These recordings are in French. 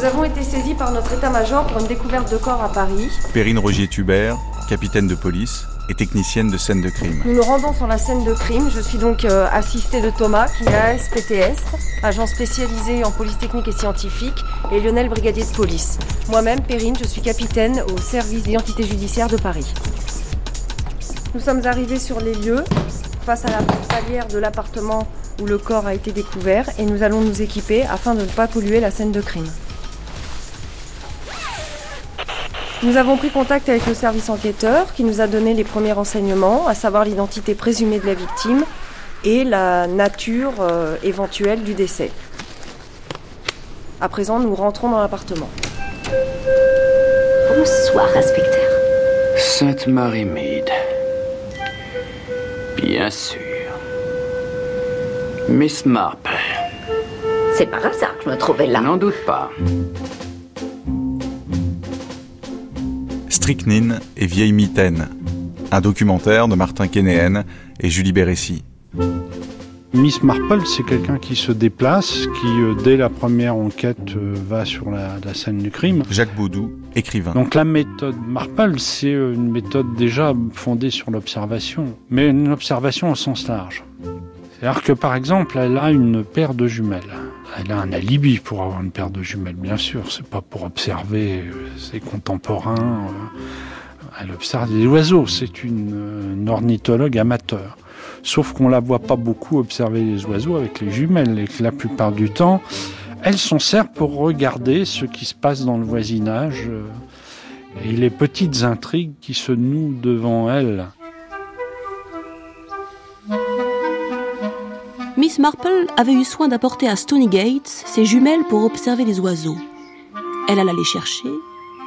Nous avons été saisis par notre état-major pour une découverte de corps à Paris. Perrine Rogier-Tubert, capitaine de police et technicienne de scène de crime. Nous nous rendons sur la scène de crime. Je suis donc euh, assistée de Thomas, qui est ASPTS, agent spécialisé en police technique et scientifique, et Lionel, brigadier de police. Moi-même, Perrine, je suis capitaine au service d'identité judiciaire de Paris. Nous sommes arrivés sur les lieux, face à la palière de l'appartement où le corps a été découvert, et nous allons nous équiper afin de ne pas polluer la scène de crime. Nous avons pris contact avec le service enquêteur qui nous a donné les premiers renseignements, à savoir l'identité présumée de la victime et la nature euh, éventuelle du décès. À présent, nous rentrons dans l'appartement. Bonsoir, inspecteur. Sainte-Marie-Mead. Bien sûr. Miss Marple. C'est par hasard que je me trouvais là. N'en doute pas. Strychnine et Vieille Mitaine, un documentaire de Martin Kénéen et Julie Bérécy. Miss Marple, c'est quelqu'un qui se déplace, qui, euh, dès la première enquête, euh, va sur la, la scène du crime. Jacques Baudou, écrivain. Donc la méthode Marple, c'est euh, une méthode déjà fondée sur l'observation, mais une observation au sens large. C'est-à-dire que par exemple, elle a une paire de jumelles. Elle a un alibi pour avoir une paire de jumelles, bien sûr. C'est pas pour observer euh, ses contemporains. euh, Elle observe des oiseaux. C'est une, euh, une ornithologue amateur. Sauf qu'on la voit pas beaucoup observer les oiseaux avec les jumelles et que la plupart du temps, elle s'en sert pour regarder ce qui se passe dans le voisinage et les petites intrigues qui se nouent devant elle. Miss Marple avait eu soin d'apporter à Stonygate ses jumelles pour observer les oiseaux. Elle alla les chercher.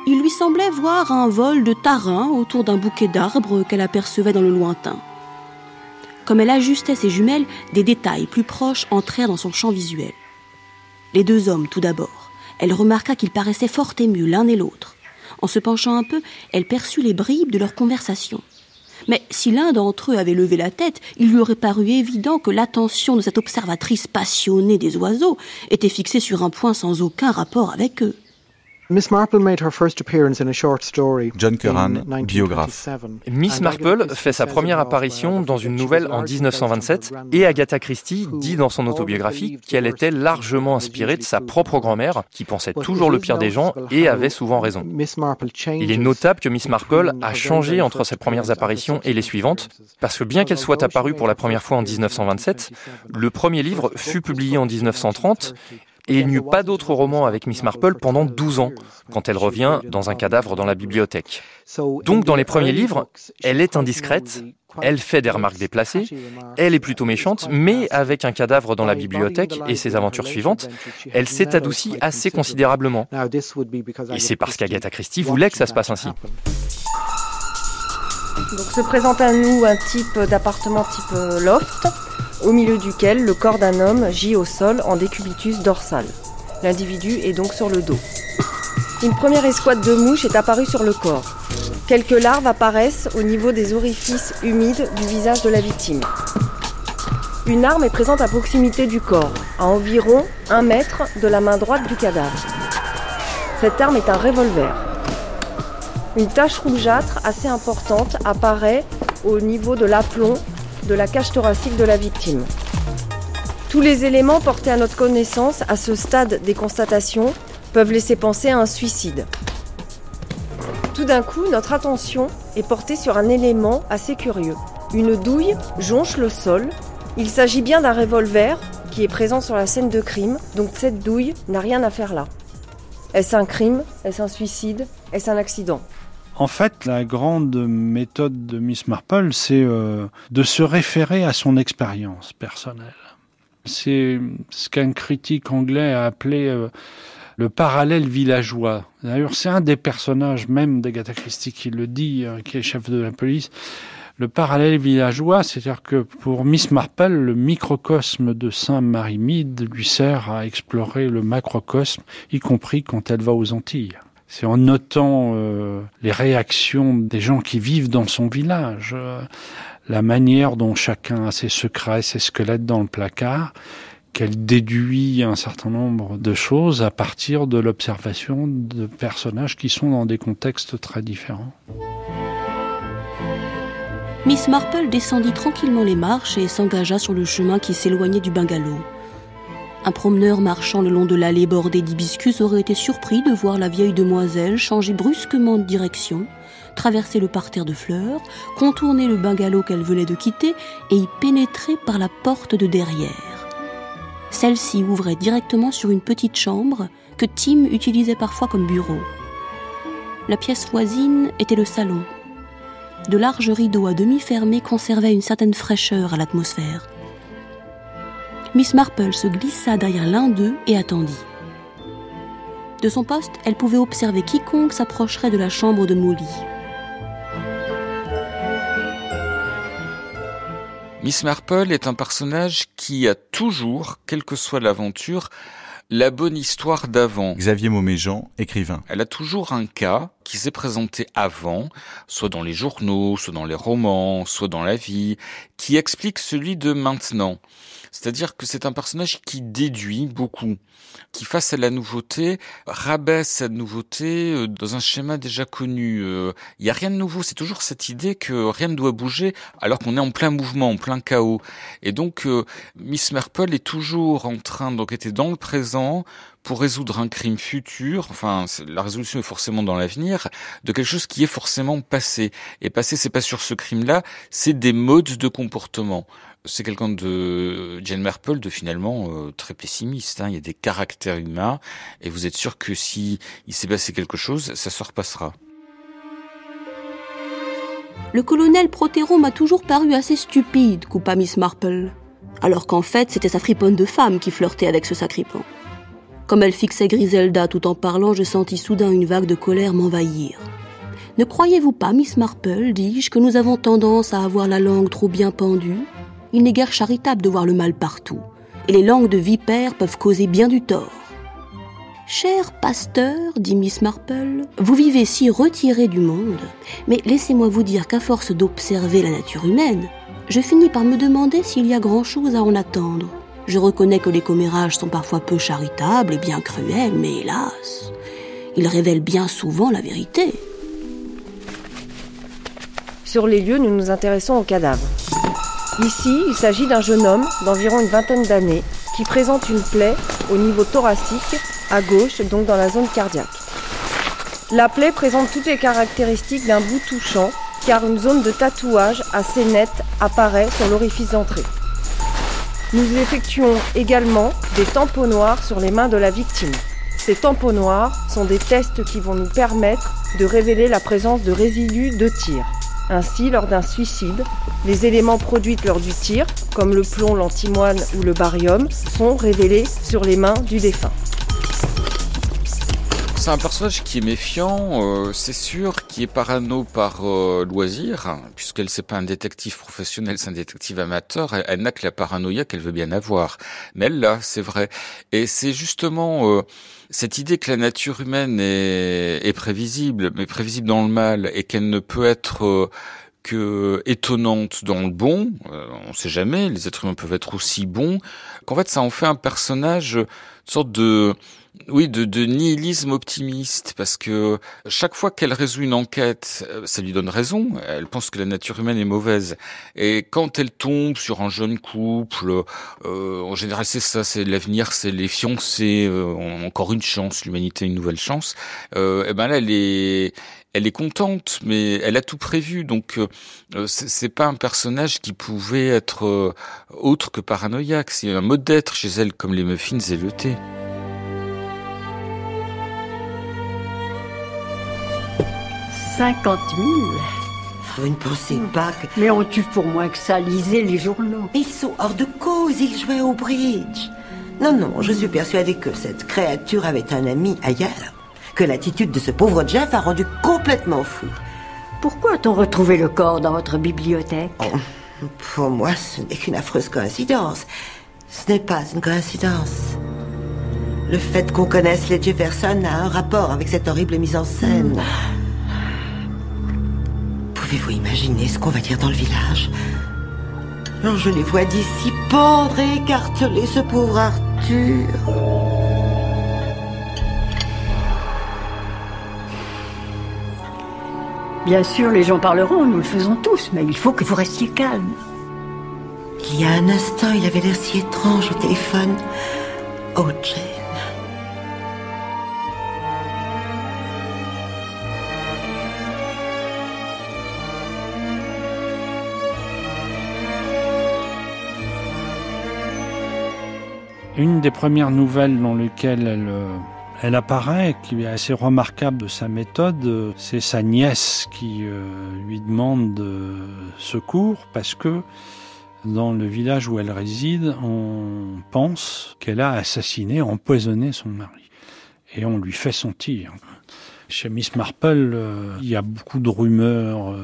Il lui semblait voir un vol de tarin autour d'un bouquet d'arbres qu'elle apercevait dans le lointain. Comme elle ajustait ses jumelles, des détails plus proches entrèrent dans son champ visuel. Les deux hommes, tout d'abord. Elle remarqua qu'ils paraissaient fort émus l'un et l'autre. En se penchant un peu, elle perçut les bribes de leur conversation. Mais si l'un d'entre eux avait levé la tête, il lui aurait paru évident que l'attention de cette observatrice passionnée des oiseaux était fixée sur un point sans aucun rapport avec eux. Miss Marple made her first appearance in a short story John Curran, biographe. 1927. Miss Marple Agatha fait sa première herself, apparition uh, dans une nouvelle en largely 1927 based on et Agatha Christie dit dans son autobiographie qu'elle était largement inspirée de sa propre grand-mère qui pensait toujours le pire des gens et avait souvent raison. Miss Marple Il est notable que Miss Marple a changé entre ses premières apparitions et les suivantes, parce que bien qu'elle soit apparue pour la première fois en 1927, le premier livre fut publié en 1930 et il n'y eut pas d'autre roman avec Miss Marple pendant 12 ans, quand elle revient dans un cadavre dans la bibliothèque. Donc dans les premiers livres, elle est indiscrète, elle fait des remarques déplacées, elle est plutôt méchante, mais avec un cadavre dans la bibliothèque et ses aventures suivantes, elle s'est adoucie assez considérablement. Et c'est parce qu'Agatha Christie voulait que ça se passe ainsi. Donc se présente à nous un type d'appartement type euh, loft, au milieu duquel le corps d'un homme gît au sol en décubitus dorsal. L'individu est donc sur le dos. Une première escouade de mouches est apparue sur le corps. Quelques larves apparaissent au niveau des orifices humides du visage de la victime. Une arme est présente à proximité du corps, à environ un mètre de la main droite du cadavre. Cette arme est un revolver. Une tache rougeâtre assez importante apparaît au niveau de l'aplomb de la cage thoracique de la victime. Tous les éléments portés à notre connaissance à ce stade des constatations peuvent laisser penser à un suicide. Tout d'un coup, notre attention est portée sur un élément assez curieux. Une douille jonche le sol. Il s'agit bien d'un revolver qui est présent sur la scène de crime, donc cette douille n'a rien à faire là. Est-ce un crime? Est-ce un suicide? Est-ce un accident? En fait, la grande méthode de Miss Marple, c'est euh, de se référer à son expérience personnelle. C'est ce qu'un critique anglais a appelé euh, le parallèle villageois. D'ailleurs, c'est un des personnages même d'Agatha Christie qui le dit, euh, qui est chef de la police. Le parallèle villageois, c'est-à-dire que pour Miss Marple, le microcosme de Saint-Marie-Mide lui sert à explorer le macrocosme, y compris quand elle va aux Antilles. C'est en notant euh, les réactions des gens qui vivent dans son village, euh, la manière dont chacun a ses secrets, ses squelettes dans le placard, qu'elle déduit un certain nombre de choses à partir de l'observation de personnages qui sont dans des contextes très différents. Miss Marple descendit tranquillement les marches et s'engagea sur le chemin qui s'éloignait du bungalow. Un promeneur marchant le long de l'allée bordée d'hibiscus aurait été surpris de voir la vieille demoiselle changer brusquement de direction, traverser le parterre de fleurs, contourner le bungalow qu'elle venait de quitter et y pénétrer par la porte de derrière. Celle-ci ouvrait directement sur une petite chambre que Tim utilisait parfois comme bureau. La pièce voisine était le salon. De larges rideaux à demi fermés conservaient une certaine fraîcheur à l'atmosphère. Miss Marple se glissa derrière l'un d'eux et attendit. De son poste, elle pouvait observer quiconque s'approcherait de la chambre de Molly. Miss Marple est un personnage qui a toujours, quelle que soit l'aventure, la bonne histoire d'avant. Xavier Mauméjean, écrivain. Elle a toujours un cas qui s'est présenté avant, soit dans les journaux, soit dans les romans, soit dans la vie, qui explique celui de maintenant. C'est-à-dire que c'est un personnage qui déduit beaucoup, qui face à la nouveauté rabaisse sa nouveauté euh, dans un schéma déjà connu. Euh, il y a rien de nouveau, c'est toujours cette idée que rien ne doit bouger alors qu'on est en plein mouvement, en plein chaos. Et donc euh, Miss Marple est toujours en train d'enquêter dans le présent pour résoudre un crime futur, enfin la résolution est forcément dans l'avenir, de quelque chose qui est forcément passé. Et passé, c'est pas sur ce crime-là, c'est des modes de comportement c'est quelqu'un de Jane Marple de finalement euh, très pessimiste. Hein. Il y a des caractères humains et vous êtes sûr que si il s'est passé quelque chose, ça se repassera? Le colonel Protero m'a toujours paru assez stupide, coupa Miss Marple. Alors qu'en fait, c'était sa friponne de femme qui flirtait avec ce sacripant. Comme elle fixait Griselda tout en parlant, je sentis soudain une vague de colère m'envahir. Ne croyez-vous pas, Miss Marple, dis-je, que nous avons tendance à avoir la langue trop bien pendue? Il n'est guère charitable de voir le mal partout, et les langues de vipères peuvent causer bien du tort. Cher pasteur, dit Miss Marple, vous vivez si retiré du monde, mais laissez-moi vous dire qu'à force d'observer la nature humaine, je finis par me demander s'il y a grand-chose à en attendre. Je reconnais que les commérages sont parfois peu charitables et bien cruels, mais hélas, ils révèlent bien souvent la vérité. Sur les lieux, nous nous intéressons aux cadavres. Ici, il s'agit d'un jeune homme d'environ une vingtaine d'années qui présente une plaie au niveau thoracique, à gauche, donc dans la zone cardiaque. La plaie présente toutes les caractéristiques d'un bout touchant, car une zone de tatouage assez nette apparaît sur l'orifice d'entrée. Nous effectuons également des tampons noirs sur les mains de la victime. Ces tampons noirs sont des tests qui vont nous permettre de révéler la présence de résidus de tir. Ainsi, lors d'un suicide, les éléments produits lors du tir, comme le plomb, l'antimoine ou le barium, sont révélés sur les mains du défunt. C'est un personnage qui est méfiant, euh, c'est sûr, qui est parano par euh, loisir, puisqu'elle c'est pas un détective professionnel, c'est un détective amateur. Elle, n'a que la paranoïa qu'elle veut bien avoir, mais elle l'a, c'est vrai. Et c'est justement euh, cette idée que la nature humaine est, est, prévisible, mais prévisible dans le mal, et qu'elle ne peut être que étonnante dans le bon, on ne sait jamais, les êtres humains peuvent être aussi bons, qu'en fait ça en fait un personnage, une sorte de oui, de, de, nihilisme optimiste, parce que chaque fois qu'elle résout une enquête, euh, ça lui donne raison. Elle pense que la nature humaine est mauvaise. Et quand elle tombe sur un jeune couple, euh, en général c'est ça, c'est l'avenir, c'est les fiancés, euh, encore une chance, l'humanité une nouvelle chance. Euh, et eh ben là, elle est, elle est contente, mais elle a tout prévu. Donc euh, c'est pas un personnage qui pouvait être autre que paranoïaque. C'est un mode d'être chez elle, comme les muffins et le thé. 50 000 Vous ne pensez pas que... Mais on tue pour moins que ça, lisez les journaux. Ils sont hors de cause, ils jouaient au bridge. Non, non, je suis persuadée que cette créature avait un ami ailleurs. Que l'attitude de ce pauvre Jeff a rendu complètement fou. Pourquoi a-t-on retrouvé le corps dans votre bibliothèque? Oh, Pour moi, ce n'est qu'une affreuse coïncidence. Ce n'est pas une coïncidence. Le fait qu'on connaisse les Jefferson a un rapport avec cette horrible mise en scène. Hmm. Pouvez-vous imaginer ce qu'on va dire dans le village? Alors je les vois d'ici pendre et écarteler ce pauvre Arthur. Bien sûr, les gens parleront, nous le faisons tous, mais il faut que vous restiez calme. Il y a un instant, il avait l'air si étrange au téléphone. Oh, Une des premières nouvelles dans lesquelles elle, euh, elle apparaît, qui est assez remarquable de sa méthode, euh, c'est sa nièce qui euh, lui demande de secours parce que dans le village où elle réside, on pense qu'elle a assassiné, empoisonné son mari. Et on lui fait sentir. Chez Miss Marple, il y a beaucoup de rumeurs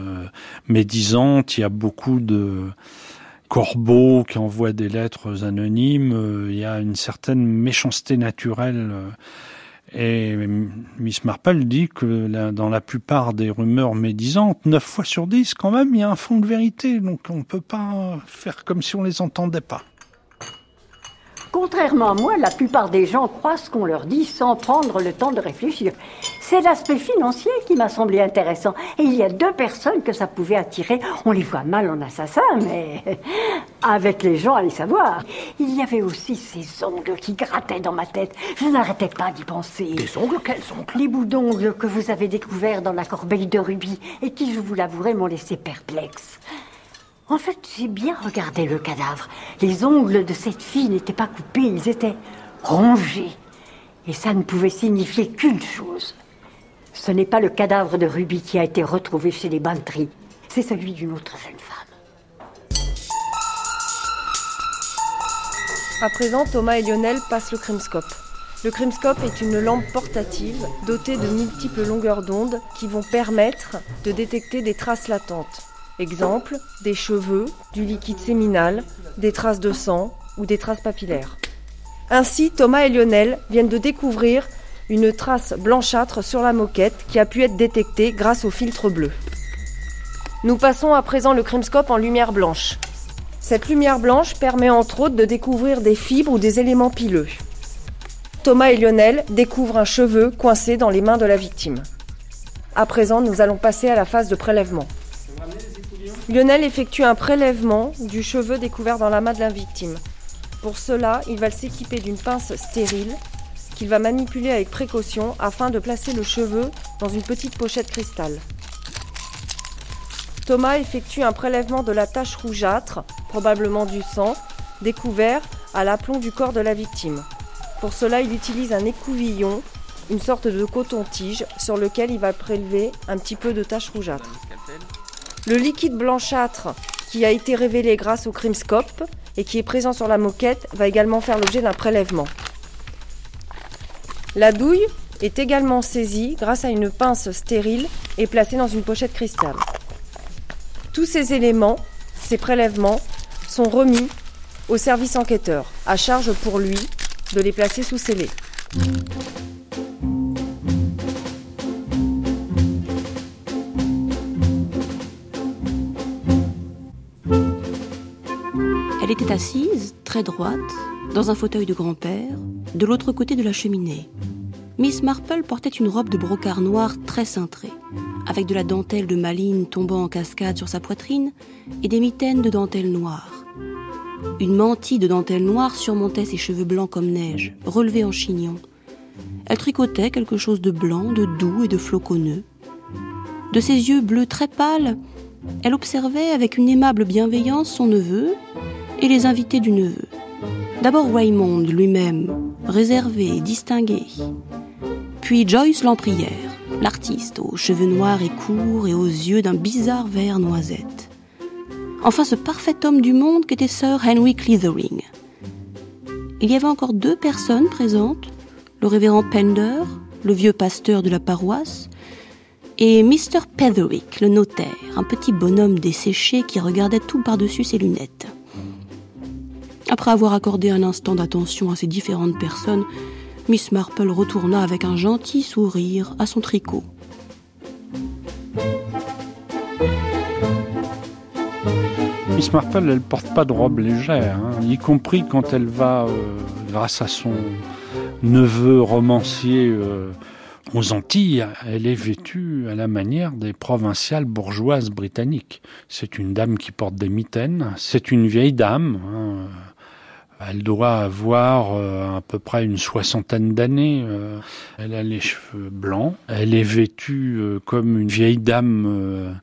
médisantes, il y a beaucoup de corbeaux qui envoient des lettres anonymes, il y a une certaine méchanceté naturelle. Et Miss Marple dit que dans la plupart des rumeurs médisantes, 9 fois sur 10, quand même, il y a un fond de vérité. Donc on ne peut pas faire comme si on les entendait pas. Contrairement à moi, la plupart des gens croient ce qu'on leur dit sans prendre le temps de réfléchir. C'est l'aspect financier qui m'a semblé intéressant. Et il y a deux personnes que ça pouvait attirer. On les voit mal en assassin, mais avec les gens, allez savoir. Il y avait aussi ces ongles qui grattaient dans ma tête. Je n'arrêtais pas d'y penser. Des ongles? Quels ongles? Les bouts d'ongles que vous avez découverts dans la corbeille de rubis et qui, je vous l'avouerai, m'ont laissé perplexe. En fait, j'ai bien regardé le cadavre. Les ongles de cette fille n'étaient pas coupés, ils étaient rongés. Et ça ne pouvait signifier qu'une chose. Ce n'est pas le cadavre de Ruby qui a été retrouvé chez les Bantry, c'est celui d'une autre jeune femme. À présent, Thomas et Lionel passent le crimscope. Le crimscope est une lampe portative dotée de multiples longueurs d'onde qui vont permettre de détecter des traces latentes. Exemple, des cheveux, du liquide séminal, des traces de sang ou des traces papillaires. Ainsi, Thomas et Lionel viennent de découvrir une trace blanchâtre sur la moquette qui a pu être détectée grâce au filtre bleu. Nous passons à présent le crimscope en lumière blanche. Cette lumière blanche permet entre autres de découvrir des fibres ou des éléments pileux. Thomas et Lionel découvrent un cheveu coincé dans les mains de la victime. À présent, nous allons passer à la phase de prélèvement. Lionel effectue un prélèvement du cheveu découvert dans la main de la victime. Pour cela, il va s'équiper d'une pince stérile qu'il va manipuler avec précaution afin de placer le cheveu dans une petite pochette cristal. Thomas effectue un prélèvement de la tache rougeâtre, probablement du sang, découvert à l'aplomb du corps de la victime. Pour cela, il utilise un écouvillon, une sorte de coton-tige, sur lequel il va prélever un petit peu de tache rougeâtre. Le liquide blanchâtre qui a été révélé grâce au crimscope et qui est présent sur la moquette va également faire l'objet d'un prélèvement. La douille est également saisie grâce à une pince stérile et placée dans une pochette cristal. Tous ces éléments, ces prélèvements, sont remis au service enquêteur, à charge pour lui de les placer sous scellé. Elle était assise, très droite, dans un fauteuil de grand-père, de l'autre côté de la cheminée. Miss Marple portait une robe de brocart noir très cintrée, avec de la dentelle de maline tombant en cascade sur sa poitrine et des mitaines de dentelle noire. Une mantille de dentelle noire surmontait ses cheveux blancs comme neige, relevés en chignon. Elle tricotait quelque chose de blanc, de doux et de floconneux. De ses yeux bleus très pâles, elle observait avec une aimable bienveillance son neveu et les invités du neveu. D'abord Raymond lui-même, réservé et distingué. Puis Joyce Lamprière, l'artiste, aux cheveux noirs et courts et aux yeux d'un bizarre vert noisette. Enfin ce parfait homme du monde qu'était Sir Henry Cleathering. Il y avait encore deux personnes présentes, le révérend Pender, le vieux pasteur de la paroisse, et Mr. Petherick, le notaire, un petit bonhomme desséché qui regardait tout par-dessus ses lunettes. Après avoir accordé un instant d'attention à ces différentes personnes, Miss Marple retourna avec un gentil sourire à son tricot. Miss Marple, elle porte pas de robe légère, hein, y compris quand elle va, euh, grâce à son neveu romancier euh, aux Antilles, elle est vêtue à la manière des provinciales bourgeoises britanniques. C'est une dame qui porte des mitaines, c'est une vieille dame. Hein, elle doit avoir euh, à peu près une soixantaine d'années. Euh, elle a les cheveux blancs. Elle est vêtue euh, comme une vieille dame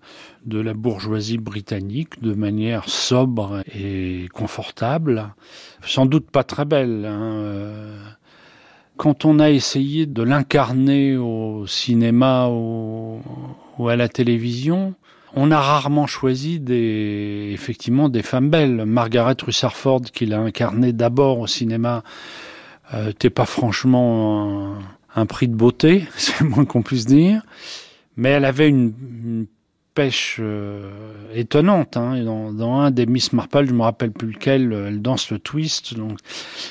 de la bourgeoisie britannique, de manière sobre et confortable. Sans doute pas très belle. Hein, quand on a essayé de l'incarner au cinéma ou à la télévision, on a rarement choisi des, effectivement, des femmes belles. Margaret Rutherford, qu'il a incarné d'abord au cinéma, euh, pas franchement un, prix de beauté, c'est le moins qu'on puisse dire. Mais elle avait une pêche euh, étonnante. Hein. Dans, un des Miss Marple, je me rappelle plus lequel, euh, elle danse le twist. Donc,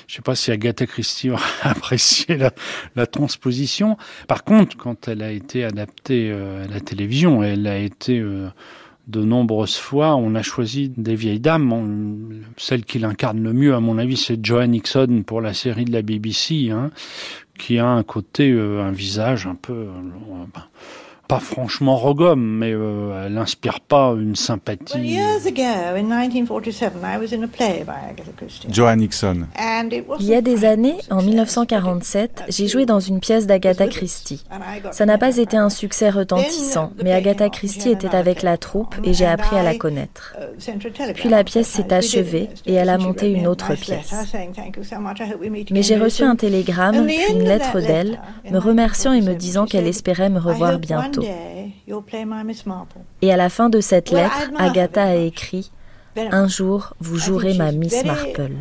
je sais pas si Agatha Christie aura apprécié la, transposition. Par contre, quand elle a été adaptée euh, à la télévision, elle a été de nombreuses fois, on a choisi des vieilles dames. celle qui l'incarne le mieux, à mon avis, c'est Joanne Nixon pour la série de la BBC, hein, qui a un côté, un visage un peu pas franchement rogome, mais euh, elle n'inspire pas une sympathie. Joan Nixon. Il y a des années, en 1947, j'ai joué dans une pièce d'Agatha Christie. Ça n'a pas été un succès retentissant, mais Agatha Christie était avec la troupe et j'ai appris à la connaître. Uh, Puis la pièce s'est achevée et elle a monté une autre pièce. Mais j'ai reçu un télégramme, puis une lettre d'elle, me remerciant et me disant qu'elle espérait me revoir bientôt. Et à la fin de cette lettre, Agatha a écrit Un jour, vous jouerez ma Miss Marple.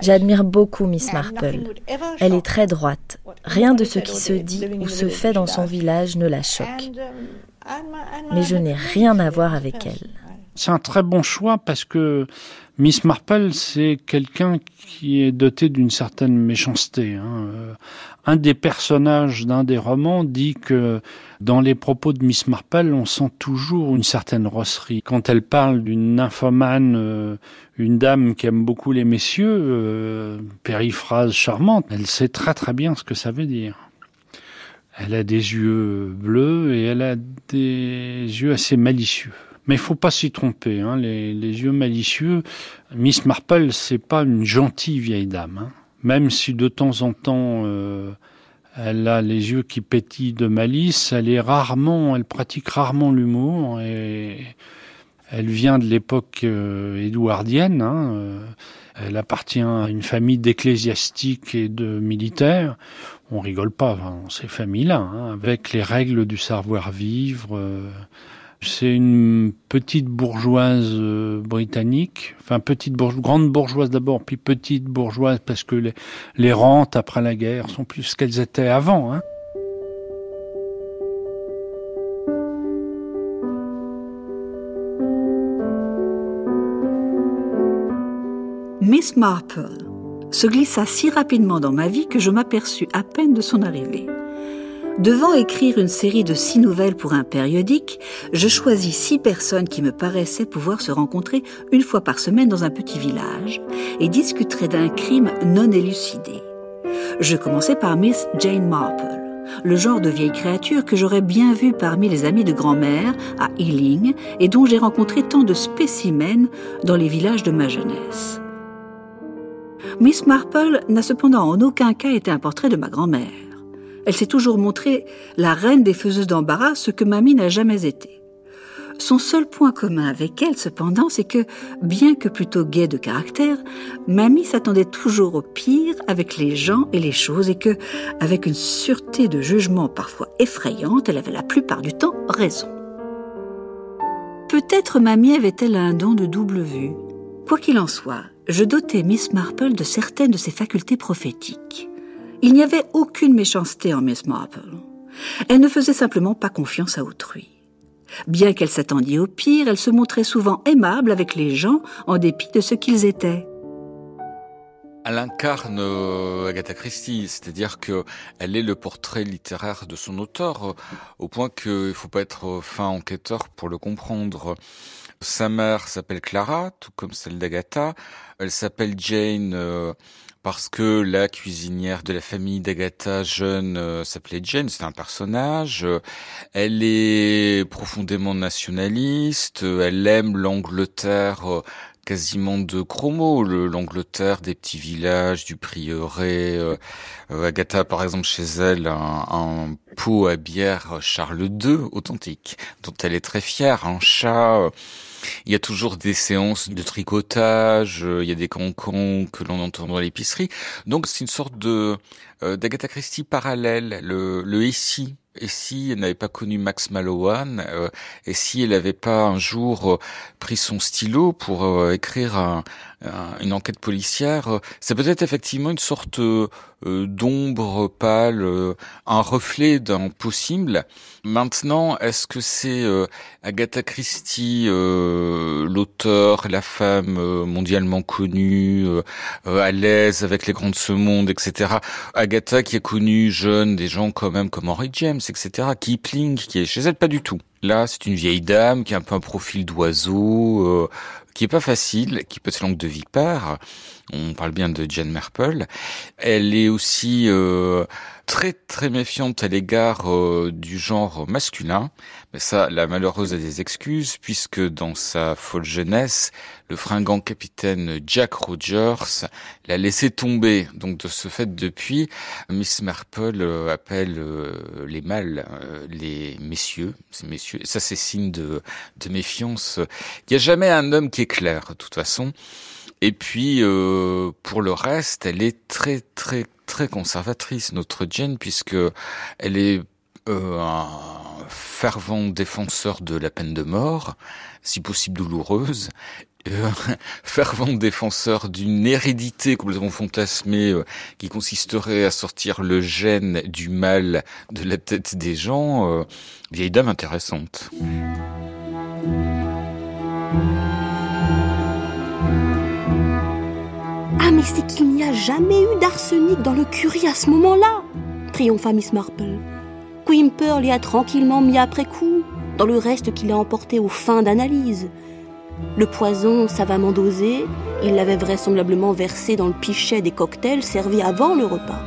J'admire beaucoup Miss Marple. Elle est très droite. Rien de ce qui se dit ou se fait dans son village ne la choque. Um, Mais je n'ai rien à voir avec elle. C'est un très bon choix parce que Miss Marple, c'est quelqu'un qui est doté d'une certaine méchanceté. Hein. Un des personnages d'un des romans dit que dans les propos de Miss Marple, on sent toujours une certaine rosserie. Quand elle parle d'une nymphomane, euh, une dame qui aime beaucoup les messieurs, euh, périphrase charmante, elle sait très très bien ce que ça veut dire. Elle a des yeux bleus et elle a des yeux assez malicieux. Mais il faut pas s'y tromper. Hein. Les, yeux malicieux, Miss Marple, c'est pas une gentille vieille dame. Hein. Même si de temps en temps euh, elle a les yeux qui pétillent de malice, elle est rarement, elle pratique rarement l'humour elle vient de l'époque euh, édouardienne. Hein. Euh, elle appartient à une famille d'ecclésiastiques et de militaires. On rigole pas dans ces familles-là, hein, avec les règles du savoir-vivre. C'est une petite bourgeoise euh, britannique, enfin petite bourgeoise, grande bourgeoise d'abord, puis petite bourgeoise parce que les, rentes après la guerre sont plus ce qu'elles étaient avant. Hein. Miss Marple se glissa si rapidement dans ma vie que je m'aperçus à peine de son arrivée. Devant écrire une série de six nouvelles pour un périodique, je choisis six personnes qui me paraissaient pouvoir se rencontrer une fois par semaine dans un petit village et discuteraient d'un crime non élucidé. Je commençais par Miss Jane Marple, le genre de vieille créature que j'aurais bien vue parmi les amis de grand-mère à Ealing et dont j'ai rencontré tant de spécimens dans les villages de ma jeunesse. Miss Marple n'a cependant en aucun cas été un portrait de ma grand-mère. Elle s'est toujours montrée la reine des faiseuses d'embarras, ce que mamie n'a jamais été. Son seul point commun avec elle, cependant, c'est que, bien que plutôt gaie de caractère, mamie s'attendait toujours au pire avec les gens et les choses et que, avec une sûreté de jugement parfois effrayante, elle avait la plupart du temps raison. Peut-être mamie avait-elle un don de double vue. Quoi qu'il en soit, je dotais Miss Marple de certaines de ses facultés prophétiques. Il n'y avait aucune méchanceté en Miss Marple. Elle ne faisait simplement pas confiance à autrui. Bien qu'elle s'attendît au pire, elle se montrait souvent aimable avec les gens en dépit de ce qu'ils étaient. elle incarne euh, Agatha Christie, c'est-à-dire que elle est le portrait littéraire de son auteur, euh, au point qu'il faut pas être euh, fin enquêteur pour le comprendre. Sa mère s'appelle Clara, tout comme celle d'Agatha. Elle s'appelle Jane parce que la cuisinière de la famille d'Agatha jeune s'appelait Jane, c'est un personnage. Elle est profondément nationaliste, elle aime l'Angleterre quasiment de chromo, l'Angleterre des petits villages, du prieuré. Euh, euh, Agatha, par exemple, chez elle, un, pot à bière Charles II authentique, dont elle est très fière, un chat. Il y a toujours des séances de tricotage, il y a des cancans que l'on entend dans l'épicerie. Donc c'est une sorte de euh, d'Agatha Christie parallèle, le, le ici et si elle n'avait pas connu Max Mallowan, euh, et si elle n'avait pas un jour euh, pris son stylo pour euh, écrire une enquête policière, c'est peut-être effectivement une sorte d'ombre pâle, un reflet d'un possible. Maintenant, est-ce que c'est Agatha Christie, l'auteur, la femme mondialement connue, à l'aise avec les grands de ce monde, etc. Agatha qui a connu jeune des gens quand même comme Henry James, etc. Kipling, qui est chez elle, pas du tout. Là, c'est une vieille dame qui a un peu un profil d'oiseau, euh, qui est pas facile, qui peut être langue de vipère. On parle bien de Jane Marple. Elle est aussi euh, très très méfiante à l'égard euh, du genre masculin. Mais ça, la malheureuse a des excuses puisque dans sa folle jeunesse, le fringant capitaine Jack Rogers l'a laissé tomber. Donc de ce fait, depuis, Miss Marple euh, appelle les mâles les messieurs, ces messieurs. Ça, c'est signe de, de méfiance. Il n'y a jamais un homme qui est clair, de toute façon. Et puis, euh, pour le reste, elle est très, très, très conservatrice, notre Jane, puisque elle est euh, un fervent défenseur de la peine de mort, si possible douloureuse, fervent défenseur d'une hérédité complètement fantasmée euh, qui consisterait à sortir le gène du mal de la tête des gens, euh, vieille dame intéressante. Ah, mais c'est qu'il n'y a jamais eu d'arsenic dans le curry à ce moment-là triompha Miss Marple. Quimper l'y a tranquillement mis après coup, dans le reste qu'il a emporté aux fins d'analyse. Le poison savamment dosé, il l'avait vraisemblablement versé dans le pichet des cocktails servis avant le repas.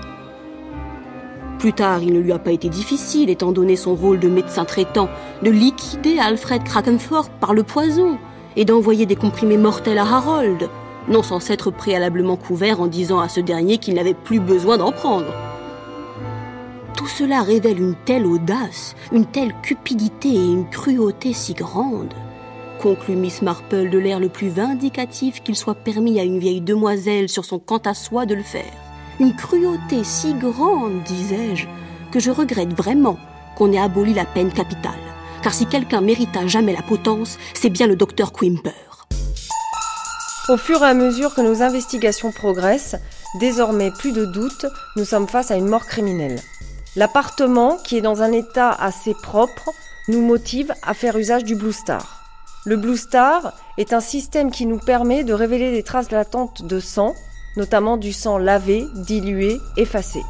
Plus tard, il ne lui a pas été difficile, étant donné son rôle de médecin traitant, de liquider Alfred Krakenford par le poison et d'envoyer des comprimés mortels à Harold, non sans s'être préalablement couvert en disant à ce dernier qu'il n'avait plus besoin d'en prendre. Tout cela révèle une telle audace, une telle cupidité et une cruauté si grande, conclut Miss Marple de l'air le plus vindicatif qu'il soit permis à une vieille demoiselle sur son quant à soi de le faire. Une cruauté si grande, disais-je, que je regrette vraiment qu'on ait aboli la peine capitale. Car si quelqu'un mérita jamais la potence, c'est bien le docteur Quimper. Au fur et à mesure que nos investigations progressent, désormais plus de doute, nous sommes face à une mort criminelle. L'appartement, qui est dans un état assez propre, nous motive à faire usage du Blue Star. Le Blue Star est un système qui nous permet de révéler des traces latentes de sang, notamment du sang lavé, dilué, effacé.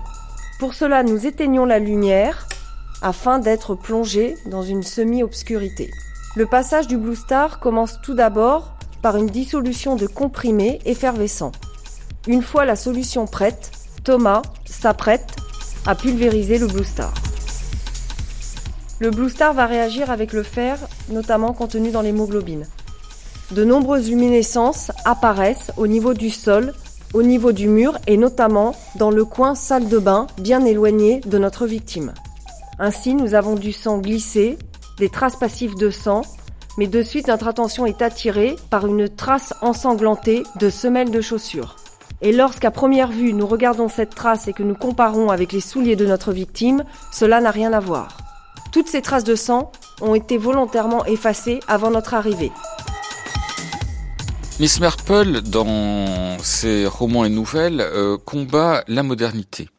Pour cela, nous éteignons la lumière afin d'être plongés dans une semi-obscurité. Le passage du Blue Star commence tout d'abord par une dissolution de comprimés effervescents. Une fois la solution prête, Thomas s'apprête à pulvériser le Blue Star. Le Blue Star va réagir avec le fer, notamment contenu dans l'hémoglobine. De nombreuses luminescences apparaissent au niveau du sol, au niveau du mur et notamment dans le coin salle de bain bien éloigné de notre victime. Ainsi, nous avons du sang glissé, des traces passives de sang, mais de suite notre attention est attirée par une trace ensanglantée de semelles de chaussures. Et lorsqu'à première vue nous regardons cette trace et que nous comparons avec les souliers de notre victime, cela n'a rien à voir. Toutes ces traces de sang ont été volontairement effacées avant notre arrivée. Miss Marple, dans ses romans et nouvelles, euh, combat la modernité.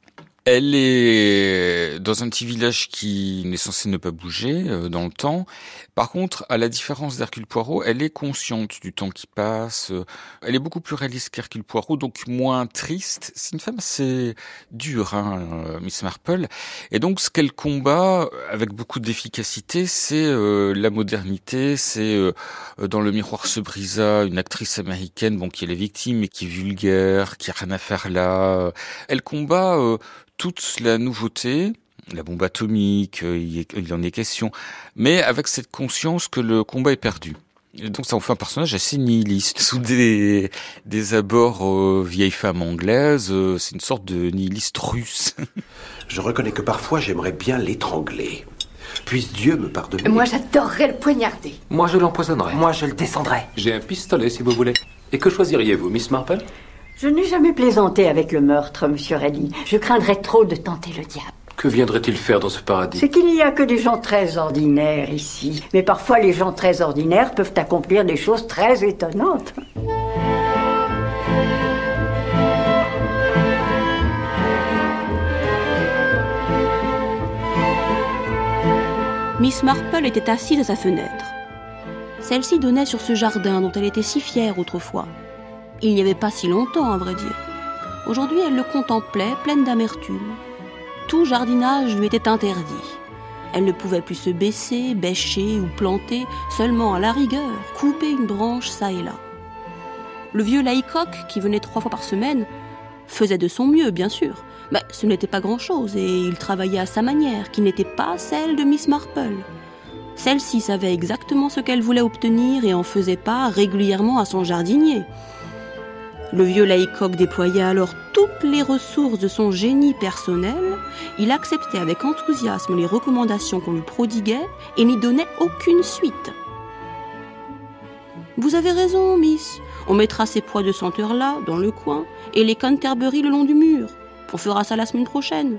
Elle est dans un petit village qui n'est censé ne pas bouger euh, dans le temps. Par contre, à la différence d'Hercule Poirot, elle est consciente du temps qui passe. Elle est beaucoup plus réaliste qu'Hercule Poirot, donc moins triste. C'est une femme assez dure, hein, euh, Miss Marple. Et donc, ce qu'elle combat avec beaucoup d'efficacité, c'est euh, la modernité. C'est dans Le Miroir se brisa, une actrice américaine, bon, qui est la victime, mais qui est vulgaire, qui a rien à faire là. Elle combat toute la nouveauté, la bombe atomique, euh, il en est question, mais avec cette conscience que le combat est perdu. Et donc ça en fait un personnage assez nihiliste. Sous des, des abords euh, vieille femme anglaise, euh, c'est une sorte de nihiliste russe. Je reconnais que parfois j'aimerais bien l'étrangler. Puisse Dieu me pardonner. Moi j'adorerais le poignarder. Moi je l'empoisonnerais. Moi je le descendrais. J'ai un pistolet si vous voulez. Et que choisiriez-vous, Miss Marple? Je n'ai jamais plaisanté avec le meurtre, monsieur Reddy. Je craindrais trop de tenter le diable. Que viendrait-il faire dans ce paradis C'est qu'il n'y a que des gens très ordinaires ici. Mais parfois, les gens très ordinaires peuvent accomplir des choses très étonnantes. Miss Marple était assise à sa fenêtre. Celle-ci donnait sur ce jardin dont elle était si fière autrefois. Il n'y avait pas si longtemps, à vrai dire. Aujourd'hui, elle le contemplait, pleine d'amertume. Tout jardinage lui était interdit. Elle ne pouvait plus se baisser, bêcher ou planter, seulement à la rigueur, couper une branche ça et là. Le vieux laïcoque, qui venait trois fois par semaine, faisait de son mieux, bien sûr, mais ce n'était pas grand-chose et il travaillait à sa manière, qui n'était pas celle de Miss Marple. Celle-ci savait exactement ce qu'elle voulait obtenir et en faisait part régulièrement à son jardinier. Le vieux laïcoque déployait alors toutes les ressources de son génie personnel, il acceptait avec enthousiasme les recommandations qu'on lui prodiguait et n'y donnait aucune suite. Vous avez raison, Miss. On mettra ces poids de senteur là, dans le coin, et les Canterbury le long du mur. On fera ça la semaine prochaine.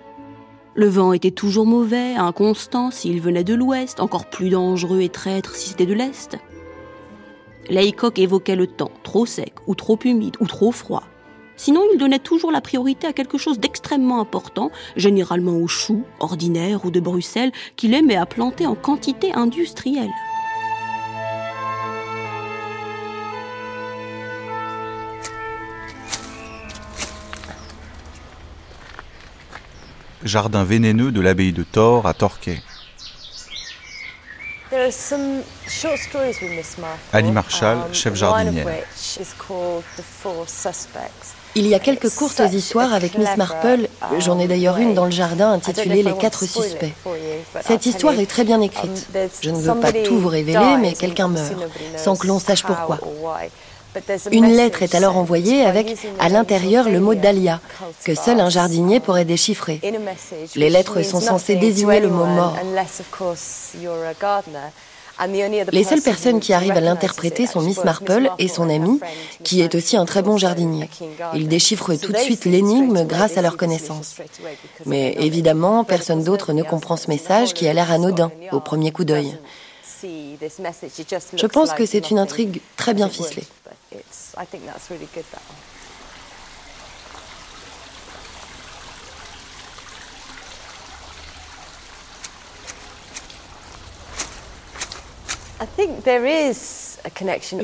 Le vent était toujours mauvais, inconstant s'il venait de l'ouest, encore plus dangereux et traître si c'était de l'est. Laycock évoquait le temps, trop sec, ou trop humide, ou trop froid. Sinon, il donnait toujours la priorité à quelque chose d'extrêmement important, généralement aux choux, ordinaires ou de Bruxelles, qu'il aimait à planter en quantité industrielle. Jardin vénéneux de l'abbaye de Thor à Torquay. Ali Marshall, um, chef jardinière. Il y a quelques courtes histoires avec Miss Marple, j'en ai d'ailleurs une dans le jardin intitulée Les quatre suspects. Cette histoire est très bien écrite. Um, Je ne veux pas tout vous révéler, mais quelqu'un meurt, sans que l'on sache pourquoi. Une lettre est alors envoyée avec à l'intérieur le mot dahlia, que seul un jardinier pourrait déchiffrer. Les lettres sont censées désigner le mot mort. Les seules personnes qui arrivent à l'interpréter sont Miss Marple et son ami, qui est aussi un très bon jardinier. Ils déchiffrent tout de suite l'énigme grâce à leur connaissance. Mais évidemment, personne d'autre ne comprend ce message qui a l'air anodin au premier coup d'œil. Je pense que c'est une intrigue très bien ficelée. I think that's really good that one.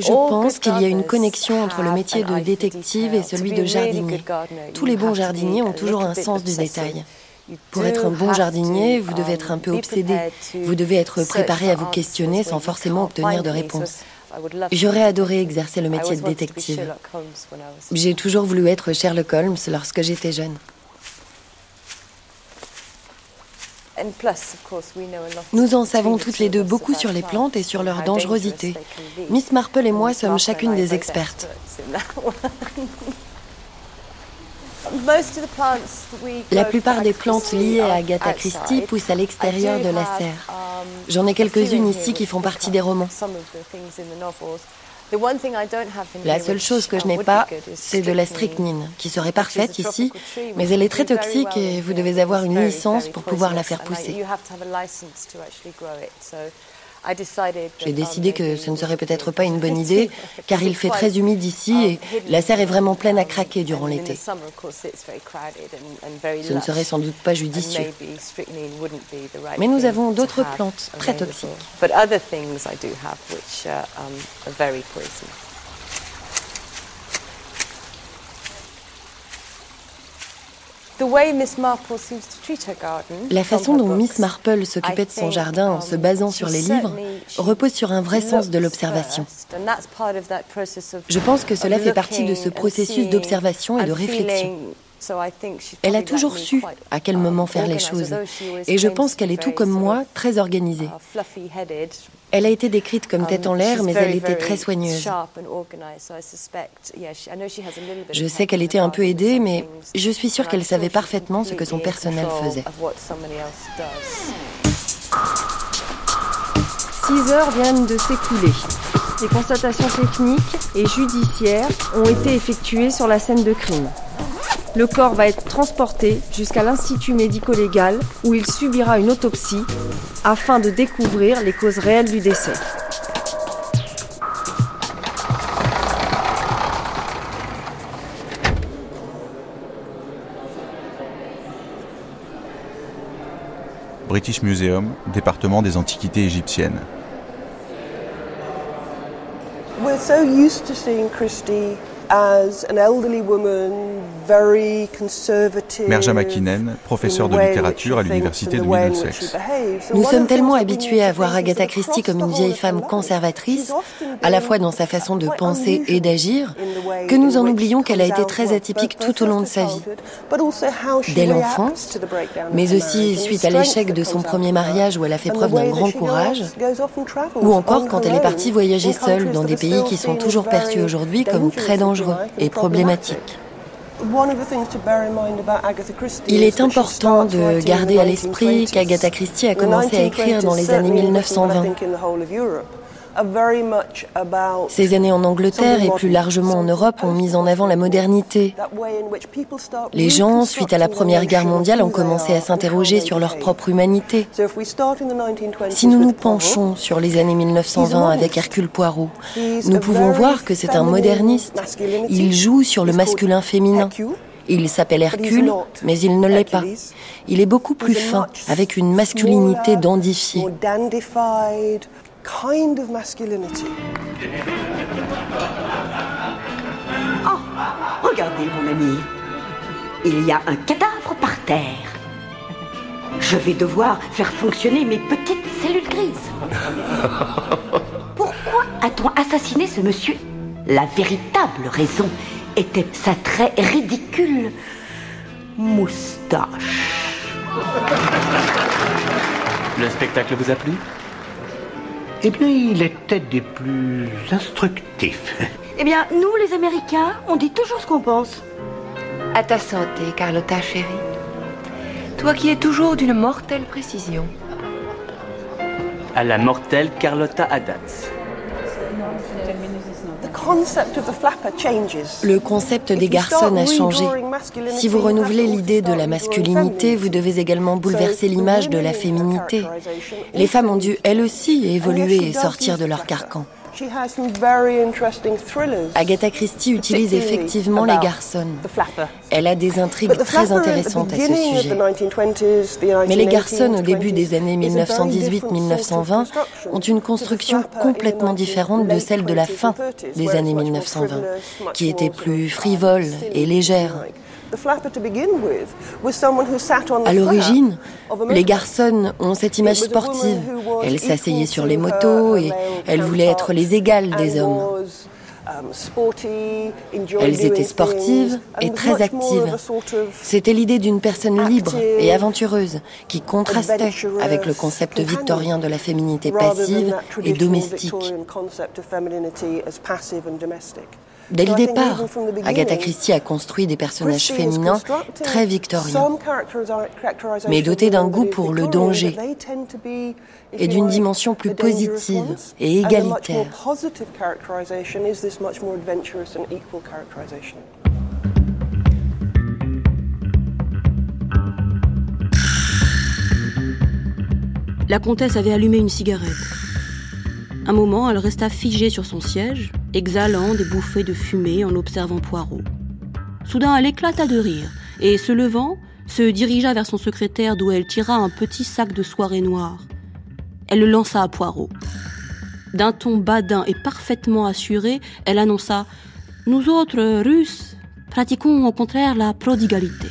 Je pense qu'il y a une connexion entre le métier de détective et celui de jardinier. Tous les bons jardiniers ont toujours un sens du détail. Pour être un bon jardinier, vous devez être un peu obsédé. Vous devez être préparé à vous questionner sans forcément obtenir de réponse. J'aurais adoré exercer le métier de détective. J'ai toujours voulu être Sherlock Holmes lorsque j'étais jeune. Nous en savons toutes les deux beaucoup sur les plantes et sur leur dangerosité. Miss Marple et moi sommes chacune des expertes. La plupart des plantes liées à Agatha Christie poussent à l'extérieur de la serre. J'en ai quelques-unes ici qui font partie des romans. La seule chose que je n'ai pas, c'est de la strychnine, qui serait parfaite ici, mais elle est très toxique et vous devez avoir une licence pour pouvoir la faire pousser. J'ai décidé que ce ne serait peut-être pas une bonne idée, car il fait très humide ici et la serre est vraiment pleine à craquer durant l'été. Ce ne serait sans doute pas judicieux. Mais nous avons d'autres plantes très toxiques. La façon dont Miss Marple s'occupait de son jardin en se basant sur les livres repose sur un vrai sens de l'observation. Je pense que cela fait partie de ce processus d'observation et de réflexion. Elle a toujours su à quel moment faire les choses. Et je pense qu'elle est tout comme moi, très organisée. Elle a été décrite comme tête en l'air, mais elle était très soigneuse. Je sais qu'elle était un peu aidée, mais je suis sûre qu'elle savait parfaitement ce que son personnel faisait. Six heures viennent de s'écouler. Les constatations techniques et judiciaires ont été effectuées sur la scène de crime. Le corps va être transporté jusqu'à l'Institut médico-légal où il subira une autopsie afin de découvrir les causes réelles du décès. British Museum, département des antiquités égyptiennes. We're so used to seeing Christie Merja Makinen, professeure de littérature à l'université de Middlesex. Nous sommes tellement habitués à voir Agatha Christie comme une vieille femme conservatrice, à la fois dans sa façon de penser et d'agir, que nous en oublions qu'elle a été très atypique tout au long de sa vie. Dès l'enfance, mais aussi suite à l'échec de son premier mariage où elle a fait preuve d'un grand courage, ou encore quand elle est partie voyager seule dans des pays qui sont toujours perçus aujourd'hui comme très dangereux et problématique. Il est important de garder à l'esprit qu'Agatha Christie a commencé à écrire dans les années 1920. Ces années en Angleterre et plus largement en Europe ont mis en avant la modernité. Les gens, suite à la Première Guerre mondiale, ont commencé à s'interroger sur leur propre humanité. Si nous nous penchons sur les années 1920 avec Hercule Poirot, nous pouvons voir que c'est un moderniste. Il joue sur le masculin féminin. Il s'appelle Hercule, mais il ne l'est pas. Il est beaucoup plus fin, avec une masculinité dandifiée kind of masculinity. Oh, regardez mon ami. Il y a un cadavre par terre. Je vais devoir faire fonctionner mes petites cellules grises. Pourquoi a-t-on assassiné ce monsieur? La véritable raison était sa très ridicule moustache. Le spectacle vous a plu? Eh bien, il était des plus instructifs. Eh bien, nous, les Américains, on dit toujours ce qu'on pense. À ta santé, Carlotta chérie. Toi qui es toujours d'une mortelle précision. À la mortelle Carlotta Adams. Le concept des garçons a changé. Si vous renouvelez l'idée de la masculinité, vous devez également bouleverser l'image de la féminité. Les femmes ont dû, elles aussi, évoluer et sortir de leur carcan. Agatha Christie utilise effectivement les garçons. Elle a des intrigues très intéressantes à ce sujet. Mais les garçons au début des années 1918-1920 ont une construction complètement différente de celle de la fin des années 1920, qui était plus frivole et légère. À l'origine, les garçons ont cette image sportive. Elles s'asseyaient sur les motos et elles voulaient être les égales des hommes. Um, elles étaient sportives et très actives. C'était l'idée d'une personne libre et aventureuse qui contrastait avec le concept victorien de la féminité passive et domestique. Dès le départ, Agatha Christie a construit des personnages féminins très victoriens, mais dotés d'un goût pour le danger et d'une dimension plus positive et égalitaire. La comtesse avait allumé une cigarette. Un moment, elle resta figée sur son siège, exhalant des bouffées de fumée en observant Poirot. Soudain, elle éclata de rire et, se levant, se dirigea vers son secrétaire d'où elle tira un petit sac de soirée noire. Elle le lança à Poirot. D'un ton badin et parfaitement assuré, elle annonça Nous autres, Russes, pratiquons au contraire la prodigalité.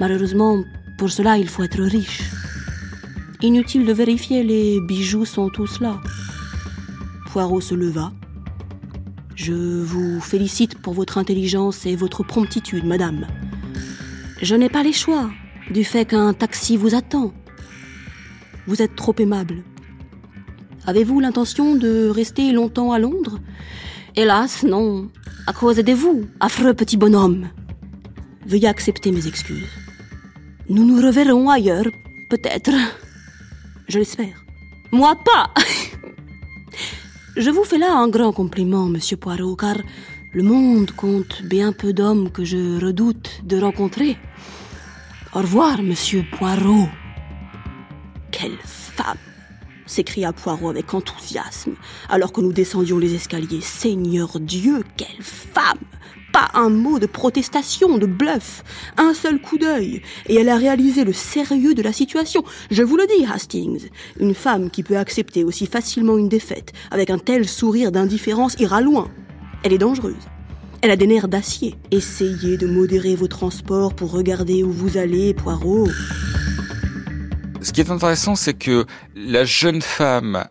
Malheureusement, pour cela, il faut être riche. Inutile de vérifier, les bijoux sont tous là. Poirot se leva. Je vous félicite pour votre intelligence et votre promptitude, madame. Je n'ai pas les choix du fait qu'un taxi vous attend. Vous êtes trop aimable. Avez-vous l'intention de rester longtemps à Londres? Hélas, non. À cause de vous, affreux petit bonhomme. Veuillez accepter mes excuses. Nous nous reverrons ailleurs, peut-être. Je l'espère. Moi pas Je vous fais là un grand compliment, monsieur Poirot, car le monde compte bien peu d'hommes que je redoute de rencontrer. Au revoir, monsieur Poirot. Quelle femme s'écria Poirot avec enthousiasme, alors que nous descendions les escaliers. Seigneur Dieu, quelle femme Pas un mot de protestation, de bluff, un seul coup d'œil, et elle a réalisé le sérieux de la situation. Je vous le dis, Hastings, une femme qui peut accepter aussi facilement une défaite, avec un tel sourire d'indifférence, ira loin. Elle est dangereuse. Elle a des nerfs d'acier. Essayez de modérer vos transports pour regarder où vous allez, Poirot. Ce qui est intéressant, c'est que la jeune femme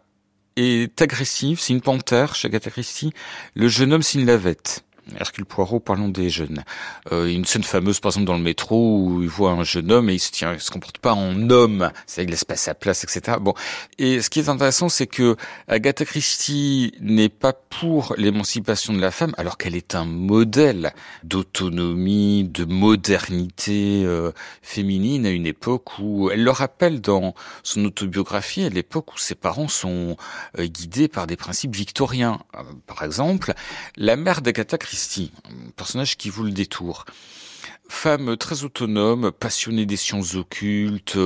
est agressive, c'est une panthère Agatha Christie. Le jeune homme, c'est une lavette. Hercule Poirot, parlons des jeunes. Euh, une scène fameuse, par exemple, dans le métro, où il voit un jeune homme et il se tient, il se comporte pas en homme, c'est il laisse pas sa place, etc. Bon. Et ce qui est intéressant, c'est que Agatha Christie n'est pas pour l'émancipation de la femme, alors qu'elle est un modèle d'autonomie, de modernité euh, féminine à une époque où elle le rappelle dans son autobiographie, à l'époque où ses parents sont euh, guidés par des principes victoriens. Euh, par exemple, la mère d'Agatha Christie un personnage qui vous le détour. Femme très autonome, passionnée des sciences occultes,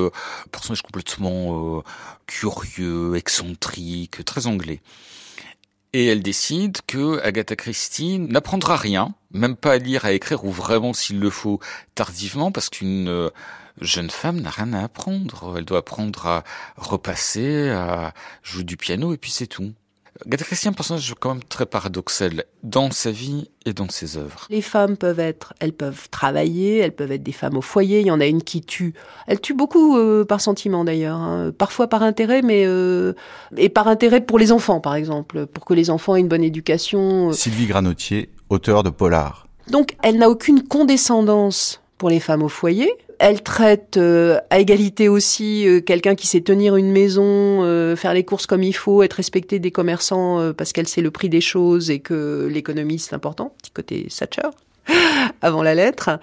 personnage complètement euh, curieux, excentrique, très anglais. Et elle décide que Agatha Christie n'apprendra rien, même pas à lire, à écrire, ou vraiment s'il le faut tardivement, parce qu'une euh, jeune femme n'a rien à apprendre. Elle doit apprendre à repasser, à jouer du piano, et puis c'est tout. Christie est un personnage quand même très paradoxal dans sa vie et dans ses œuvres. Les femmes peuvent être, elles peuvent travailler, elles peuvent être des femmes au foyer. Il y en a une qui tue. Elle tue beaucoup euh, par sentiment d'ailleurs, hein. parfois par intérêt, mais euh, et par intérêt pour les enfants, par exemple, pour que les enfants aient une bonne éducation. Sylvie Granotier, auteur de Polar. Donc, elle n'a aucune condescendance pour les femmes au foyer. Elle traite euh, à égalité aussi euh, quelqu'un qui sait tenir une maison, euh, faire les courses comme il faut, être respecté des commerçants parce qu'elle sait le prix des choses et que l'économie c'est important, petit côté Thatcher avant la lettre.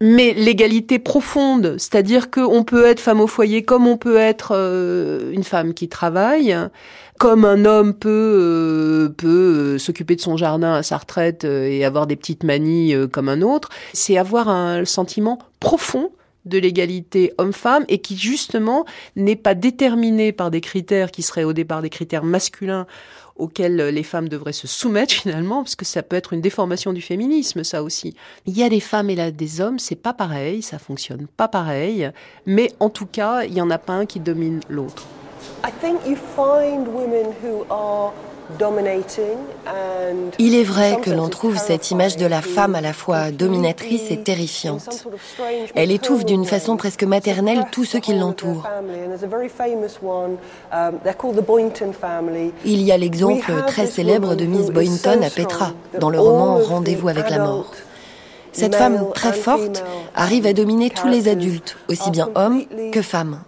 Mais l'égalité profonde, c'est-à-dire qu'on peut être femme au foyer comme on peut être une femme qui travaille, comme un homme peut peut s'occuper de son jardin à sa retraite et avoir des petites manies comme un autre, c'est avoir un sentiment profond de l'égalité homme-femme et qui justement n'est pas déterminé par des critères qui seraient au départ des critères masculins auxquels les femmes devraient se soumettre finalement, parce que ça peut être une déformation du féminisme, ça aussi. Il y a des femmes et là des hommes, c'est pas pareil, ça fonctionne pas pareil, mais en tout cas, il y en a pas un qui domine l'autre. I think you find women who are il est vrai que l'on trouve cette image de la femme à la fois dominatrice et terrifiante. Elle étouffe d'une façon presque maternelle tous ceux qui l'entourent. Il y a l'exemple très célèbre de Miss Boynton à Petra, dans le roman Rendez-vous avec la mort. Cette femme très forte arrive à dominer tous les adultes, aussi bien hommes que femmes.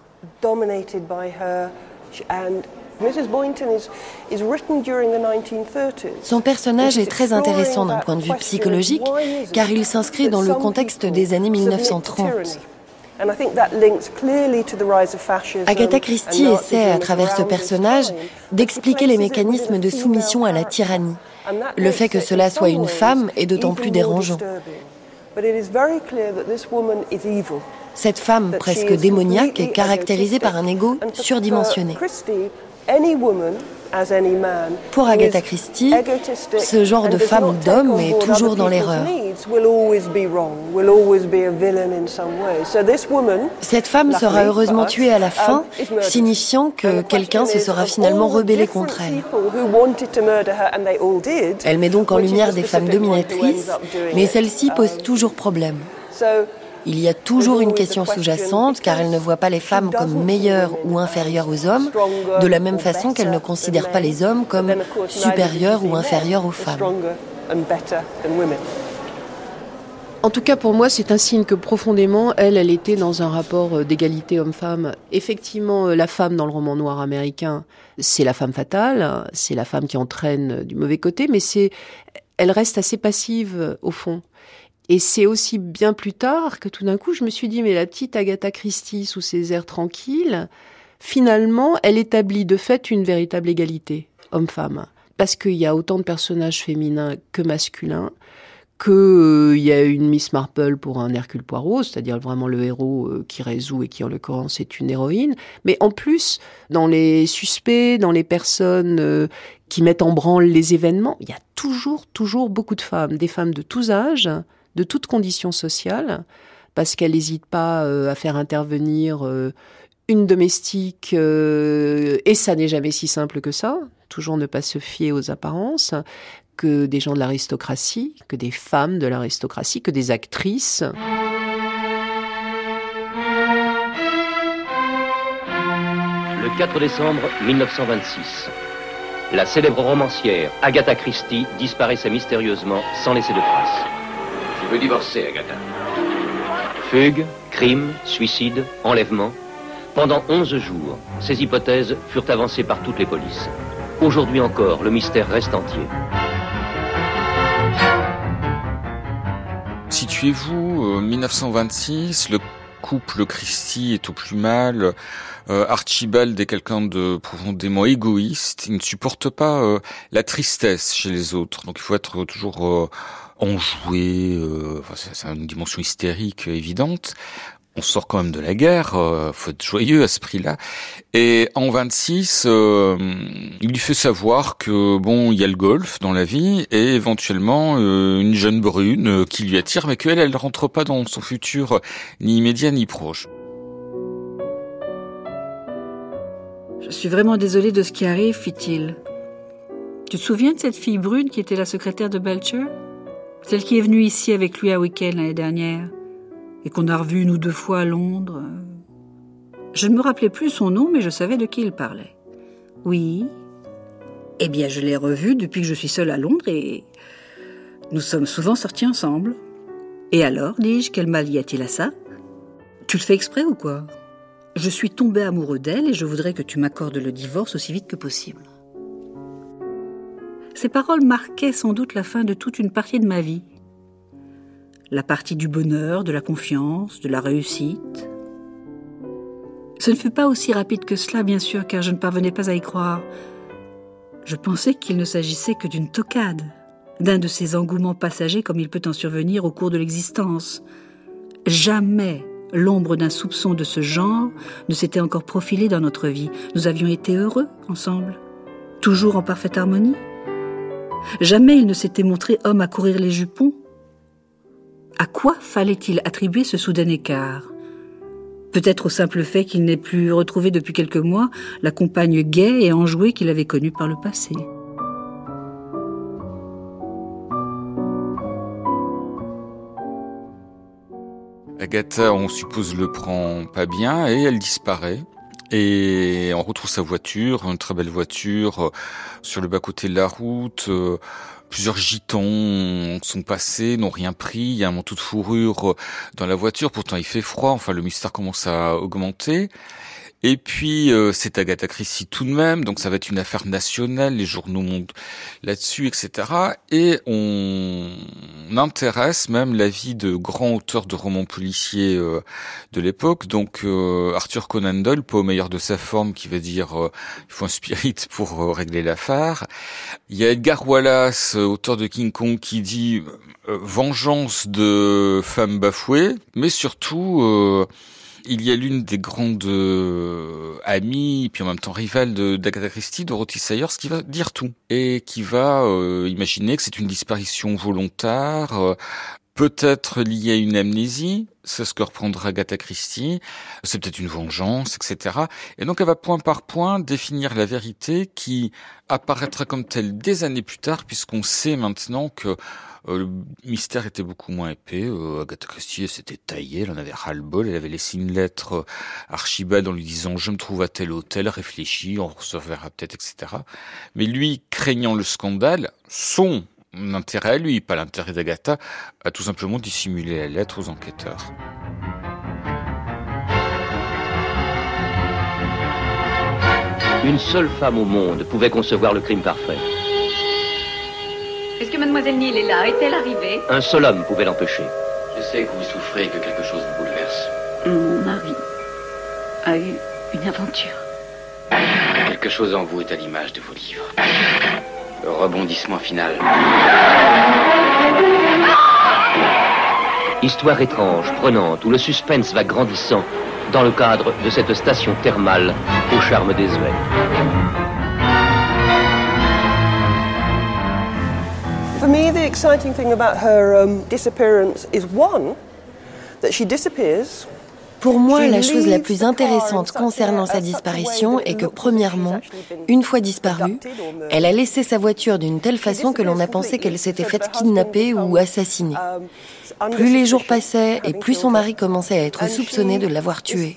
Son personnage est très intéressant d'un point de vue psychologique car il s'inscrit dans le contexte des années 1930. Agatha Christie essaie, à travers ce personnage, d'expliquer les mécanismes de soumission à la tyrannie. Le fait que cela soit une femme est d'autant plus dérangeant. Cette femme presque démoniaque est caractérisée par un ego surdimensionné. Pour Agatha Christie, ce genre de femme ou d'homme est toujours dans l'erreur. Cette femme sera heureusement tuée à la fin, signifiant que quelqu'un se sera finalement rebellé contre elle. Elle met donc en lumière des femmes dominatrices, mais celle-ci pose toujours problème. Il y a toujours une question sous-jacente car elle ne voit pas les femmes comme meilleures ou inférieures aux hommes, de la même façon qu'elle ne considère pas les hommes comme supérieurs ou inférieurs aux femmes. En tout cas, pour moi, c'est un signe que profondément, elle, elle était dans un rapport euh, d'égalité homme-femme. Effectivement, euh, la femme dans le roman noir américain, c'est la femme fatale, c'est la femme qui entraîne du mauvais côté, mais c'est, elle reste assez passive euh, au fond. Et c'est aussi bien plus tard que tout d'un coup, je me suis dit, mais la petite Agatha Christie, sous ses airs tranquilles, finalement, elle établit de fait une véritable égalité homme-femme. Parce qu'il y a autant de personnages féminins que masculins, qu'il euh, y a une Miss Marple pour un Hercule Poirot, c'est-à-dire vraiment le héros euh, qui résout et qui en l'occurrence est une héroïne. Mais en plus, dans les suspects, dans les personnes euh, qui mettent en branle les événements, il y a toujours, toujours beaucoup de femmes, des femmes de tous âges, de toutes conditions sociales, parce qu'elle n'hésite pas euh, à faire intervenir euh, une domestique, euh, et ça n'est jamais si simple que ça, toujours ne pas se fier aux apparences, que des gens de l'aristocratie, que des femmes de l'aristocratie, que des actrices. Le 4 décembre 1926, la célèbre romancière Agatha Christie disparaissait mystérieusement sans laisser de traces veux divorcer, Agatha. Fugue, crime, suicide, enlèvement. Pendant 11 jours, ces hypothèses furent avancées par toutes les polices. Aujourd'hui encore, le mystère reste entier. Situez-vous, 1926, euh, le couple Christie est au plus mal. Euh, Archibald est quelqu'un de profondément égoïste. Il ne supporte pas euh, la tristesse chez les autres. Donc il faut être toujours enjoué, euh, c'est une dimension hystérique évidente. On sort quand même de la guerre, euh, faut être joyeux à ce prix-là. Et en 26, euh, il lui fait savoir que bon, il y a le golf dans la vie et éventuellement euh, une jeune brune qui lui attire, mais qu'elle, elle ne rentre pas dans son futur ni immédiat ni proche. Je suis vraiment désolée de ce qui arrive, fit-il. Tu te souviens de cette fille brune qui était la secrétaire de Belcher? Celle qui est venue ici avec lui à week-end l'année dernière, et qu'on a revue nous deux fois à Londres. Je ne me rappelais plus son nom, mais je savais de qui il parlait. Oui. Eh bien, je l'ai revue depuis que je suis seule à Londres et nous sommes souvent sortis ensemble. Et alors, dis-je, quel mal y a-t-il à ça? Tu le fais exprès ou quoi? Je suis tombé amoureux d'elle et je voudrais que tu m'accordes le divorce aussi vite que possible. Ces paroles marquaient sans doute la fin de toute une partie de ma vie. La partie du bonheur, de la confiance, de la réussite. Ce ne fut pas aussi rapide que cela, bien sûr, car je ne parvenais pas à y croire. Je pensais qu'il ne s'agissait que d'une tocade, d'un de ces engouements passagers comme il peut en survenir au cours de l'existence. Jamais l'ombre d'un soupçon de ce genre ne s'était encore profilé dans notre vie. Nous avions été heureux ensemble, toujours en parfaite harmonie. Jamais il ne s'était montré homme à courir les jupons. À quoi fallait-il attribuer ce soudain écart? Peut-être au simple fait qu'il n'ait plus retrouvé depuis quelques mois la compagne gaie et enjouée qu'il avait connue par le passé. Agatha, on suppose, le prend pas bien et elle disparaît. Et on retrouve sa voiture, une très belle voiture, euh, sur le bas-côté de la route. Euh, plusieurs gitans sont passés, n'ont rien pris. Il y a un manteau de fourrure euh, dans la voiture. Pourtant, il fait froid. Enfin, le mystère commence à augmenter. Et puis euh, c'est Agatha Christie tout de même, donc ça va être une affaire nationale, les journaux montent là-dessus, etc. Et on, intéresse même la vie de grands auteurs de romans policiers euh, de l'époque, donc euh, Arthur Conan Doyle, pas au meilleur de sa forme, qui va dire il faut un spirit pour régler l'affaire. Il y a Edgar Wallace, auteur de King Kong, qui dit vengeance de femmes bafouées, mais surtout Il y a l'une des grandes euh, amies, puis en même temps rivales d'Agatha Christie, Dorothy Sayers, qui va dire tout et qui va euh, imaginer que c'est une disparition volontaire, euh, peut-être liée à une amnésie, c'est ce que reprendra Agatha Christie, c'est peut-être une vengeance, etc. Et donc elle va point par point définir la vérité qui apparaîtra comme telle des années plus tard, puisqu'on sait maintenant que euh, le mystère était beaucoup moins épais. Euh, Agatha Christie s'était taillée, elle en avait ras-le-bol. Elle avait laissé une lettre euh, Archibald en lui disant « Je me trouve à tel hôtel, réfléchis, on se reverra peut-être, etc. » Mais lui, craignant le scandale, son intérêt à lui, pas l'intérêt d'Agatha, a tout simplement dissimulé la lettre aux enquêteurs. Une seule femme au monde pouvait concevoir le crime parfait. Est-ce que mademoiselle Neal est là Est-elle arrivée Un seul homme pouvait l'empêcher. Je sais que vous souffrez et que quelque chose vous bouleverse. Mon mari a eu une aventure. Quelque chose en vous est à l'image de vos livres. Le rebondissement final. Histoire étrange, prenante, où le suspense va grandissant dans le cadre de cette station thermale au charme désuet. For me, the exciting thing about her um, disappearance is one, that she disappears. Pour moi, la chose la plus intéressante concernant sa disparition est que, premièrement, une fois disparue, elle a laissé sa voiture d'une telle façon que l'on a pensé qu'elle s'était faite kidnapper ou assassiner. Plus les jours passaient et plus son mari commençait à être soupçonné de l'avoir tuée.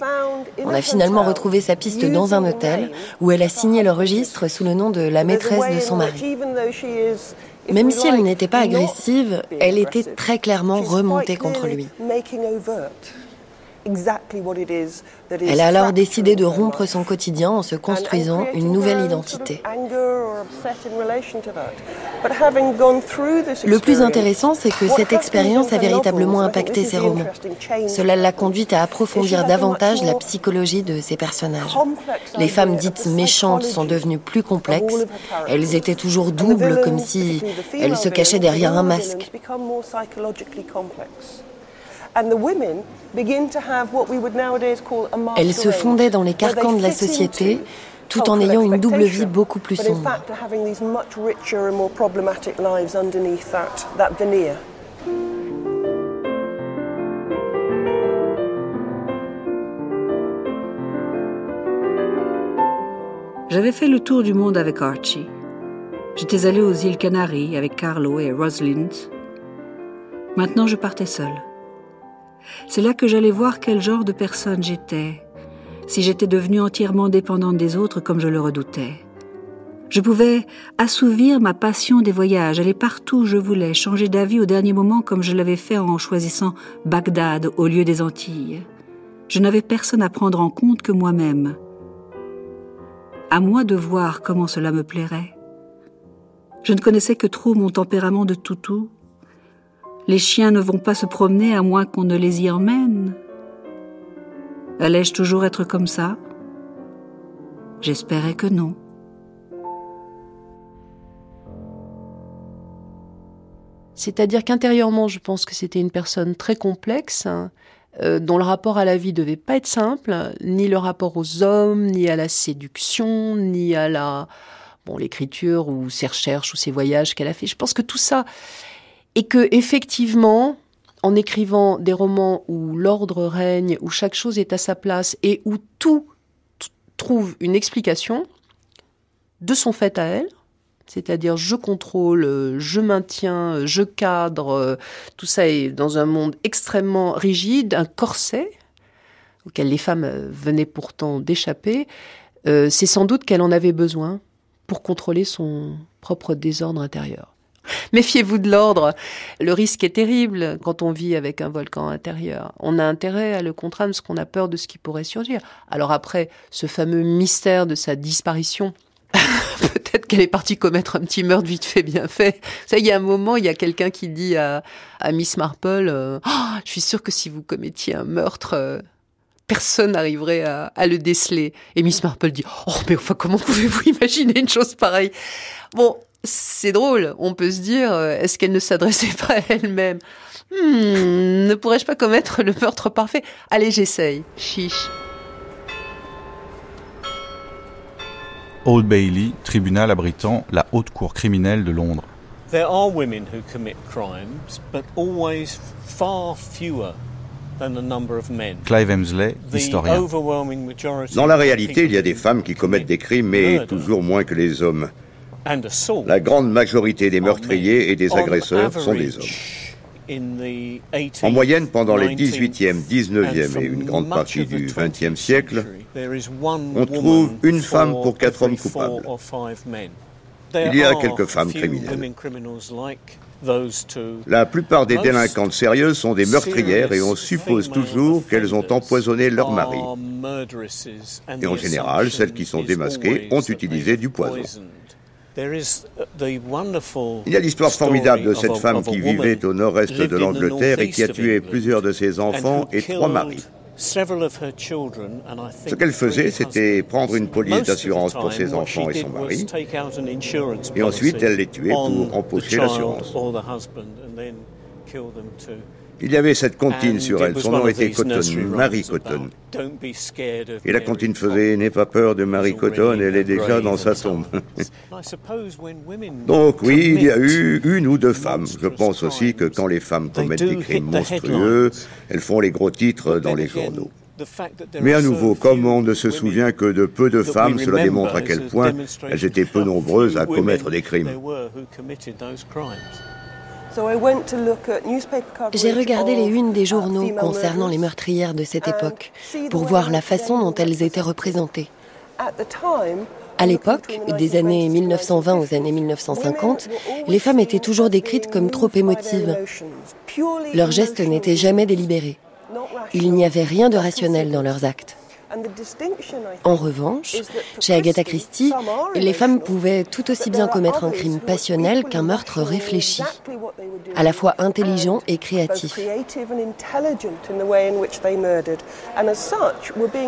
On a finalement retrouvé sa piste dans un hôtel où elle a signé le registre sous le nom de la maîtresse de son mari. Même si elle n'était pas agressive, elle était très clairement remontée contre lui. Elle a alors décidé de rompre son quotidien en se construisant une nouvelle identité. Le plus intéressant, c'est que cette expérience a véritablement impacté ses romans. Cela l'a conduite à approfondir davantage la psychologie de ses personnages. Les femmes dites méchantes sont devenues plus complexes. Elles étaient toujours doubles, comme si elles se cachaient derrière un masque. Elle se fondait dans les carcans de la société tout en ayant une double vie beaucoup plus sombre. J'avais fait le tour du monde avec Archie. J'étais allée aux îles Canaries avec Carlo et Rosalind. Maintenant, je partais seule. C'est là que j'allais voir quel genre de personne j'étais, si j'étais devenue entièrement dépendante des autres comme je le redoutais. Je pouvais assouvir ma passion des voyages, aller partout où je voulais, changer d'avis au dernier moment comme je l'avais fait en choisissant Bagdad au lieu des Antilles. Je n'avais personne à prendre en compte que moi-même. À moi de voir comment cela me plairait. Je ne connaissais que trop mon tempérament de toutou, les chiens ne vont pas se promener à moins qu'on ne les y emmène. Allais-je toujours être comme ça? J'espérais que non. C'est-à-dire qu'intérieurement, je pense que c'était une personne très complexe, hein, euh, dont le rapport à la vie devait pas être simple, ni le rapport aux hommes, ni à la séduction, ni à la bon l'écriture ou ses recherches ou ses voyages qu'elle a fait. Je pense que tout ça et que effectivement, en écrivant des romans où l'ordre règne, où chaque chose est à sa place et où tout trouve une explication de son fait à elle, c'est-à-dire je contrôle, je maintiens, je cadre, tout ça est dans un monde extrêmement rigide, un corset auquel les femmes venaient pourtant d'échapper, euh, c'est sans doute qu'elle en avait besoin pour contrôler son propre désordre intérieur. Méfiez-vous de l'ordre. Le risque est terrible quand on vit avec un volcan intérieur. On a intérêt à le contraindre parce qu'on a peur de ce qui pourrait surgir. Alors après, ce fameux mystère de sa disparition, peut-être qu'elle est partie commettre un petit meurtre vite fait, bien fait. Ça, il y a un moment, il y a quelqu'un qui dit à, Miss Marple, euh, oh, je suis sûr que si vous commettiez un meurtre, euh, personne n'arriverait à, à, le déceler. Et Miss Marple dit, oh, mais enfin, comment pouvez-vous imaginer une chose pareille? Bon, c'est drôle. On peut se dire, euh, est-ce qu'elle ne s'adressait pas à elle-même? Hmm, Ne pourrais-je pas commettre le meurtre parfait? Allez, j'essaye. Chiche. Old Bailey, tribunal abritant la haute cour criminelle de Londres. There are women who commit crimes, but always far fewer than the number of men. Clive Hemsley, The historien. Dans la réalité, il y a des femmes qui commettent des crimes, mais toujours moins que les hommes. La grande majorité des meurtriers et des agresseurs sont des hommes. average, in the 18th, En moyenne, pendant les 19th, 18e, 19e and et une grande partie du the 20e siècle, on trouve une femme pour quatre hommes coupables. Il y a quelques femmes criminelles. La plupart des délinquantes sérieuses sont des meurtrières et on suppose toujours qu'elles ont empoisonné leur mari. Et en général, celles qui sont démasquées ont utilisé du poison. Il y a l'histoire formidable de cette femme qui vivait au nord-est de l'Angleterre et qui a tué plusieurs de ses enfants et trois maris. Ce qu'elle faisait, c'était prendre une police d'assurance pour ses enfants et son mari. Et ensuite, elle les tuait pour empocher l'assurance. Il y avait cette comptine sur elle. Son nom était Cotton, Marie Cotton. Et la comptine faisait N'aie pas peur de Marie Cotton, elle est déjà dans sa tombe. Donc oui, il y a eu une ou deux femmes. Je pense aussi que quand les femmes commettent des crimes monstrueux, elles font les gros titres dans les journaux. Mais à nouveau, comme on ne se souvient que de peu de femmes, cela démontre à quel point elles étaient peu nombreuses à commettre des crimes. J'ai regardé les unes des journaux concernant les meurtrières de cette époque pour voir la façon dont elles étaient représentées. À l'époque, des années 1920 aux années 1950, les femmes étaient toujours décrites comme trop émotives. Leurs gestes n'étaient jamais délibérés. Il n'y avait rien de rationnel dans leurs actes. En revanche, chez Agatha Christie, les femmes pouvaient tout aussi bien commettre un crime passionnel qu'un meurtre réfléchi, à la fois intelligent et créatif.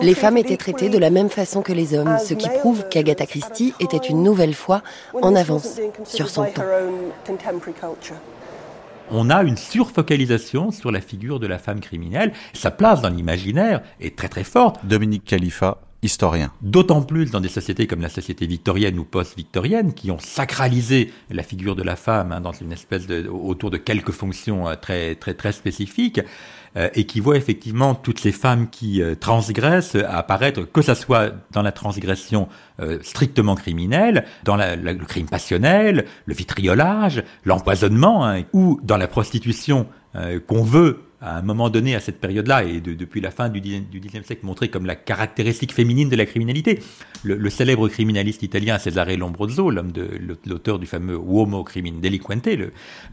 Les femmes étaient traitées de la même façon que les hommes, ce qui prouve qu'Agatha Christie était une nouvelle fois en avance sur son temps. On a une surfocalisation sur la figure de la femme criminelle. Sa place dans l'imaginaire est très très forte. Dominique Khalifa, historien. D'autant plus dans des sociétés comme la société victorienne ou post-victorienne qui ont sacralisé la figure de la femme hein, dans une espèce de autour de quelques fonctions euh, très très très spécifiques et qui voient effectivement toutes ces femmes qui euh, transgressent apparaître que ça soit dans la transgression euh, strictement criminelle, dans le crime passionnel, le vitriolage, l'empoisonnement hein, ou dans la prostitution euh, qu'on veut à un moment donné, à cette période-là, et de, depuis la fin du Xe siècle, montrer comme la caractéristique féminine de la criminalité. Le, célèbre criminaliste italien Cesare Lombroso, l'auteur du fameux Uomo Crimin Delinquente,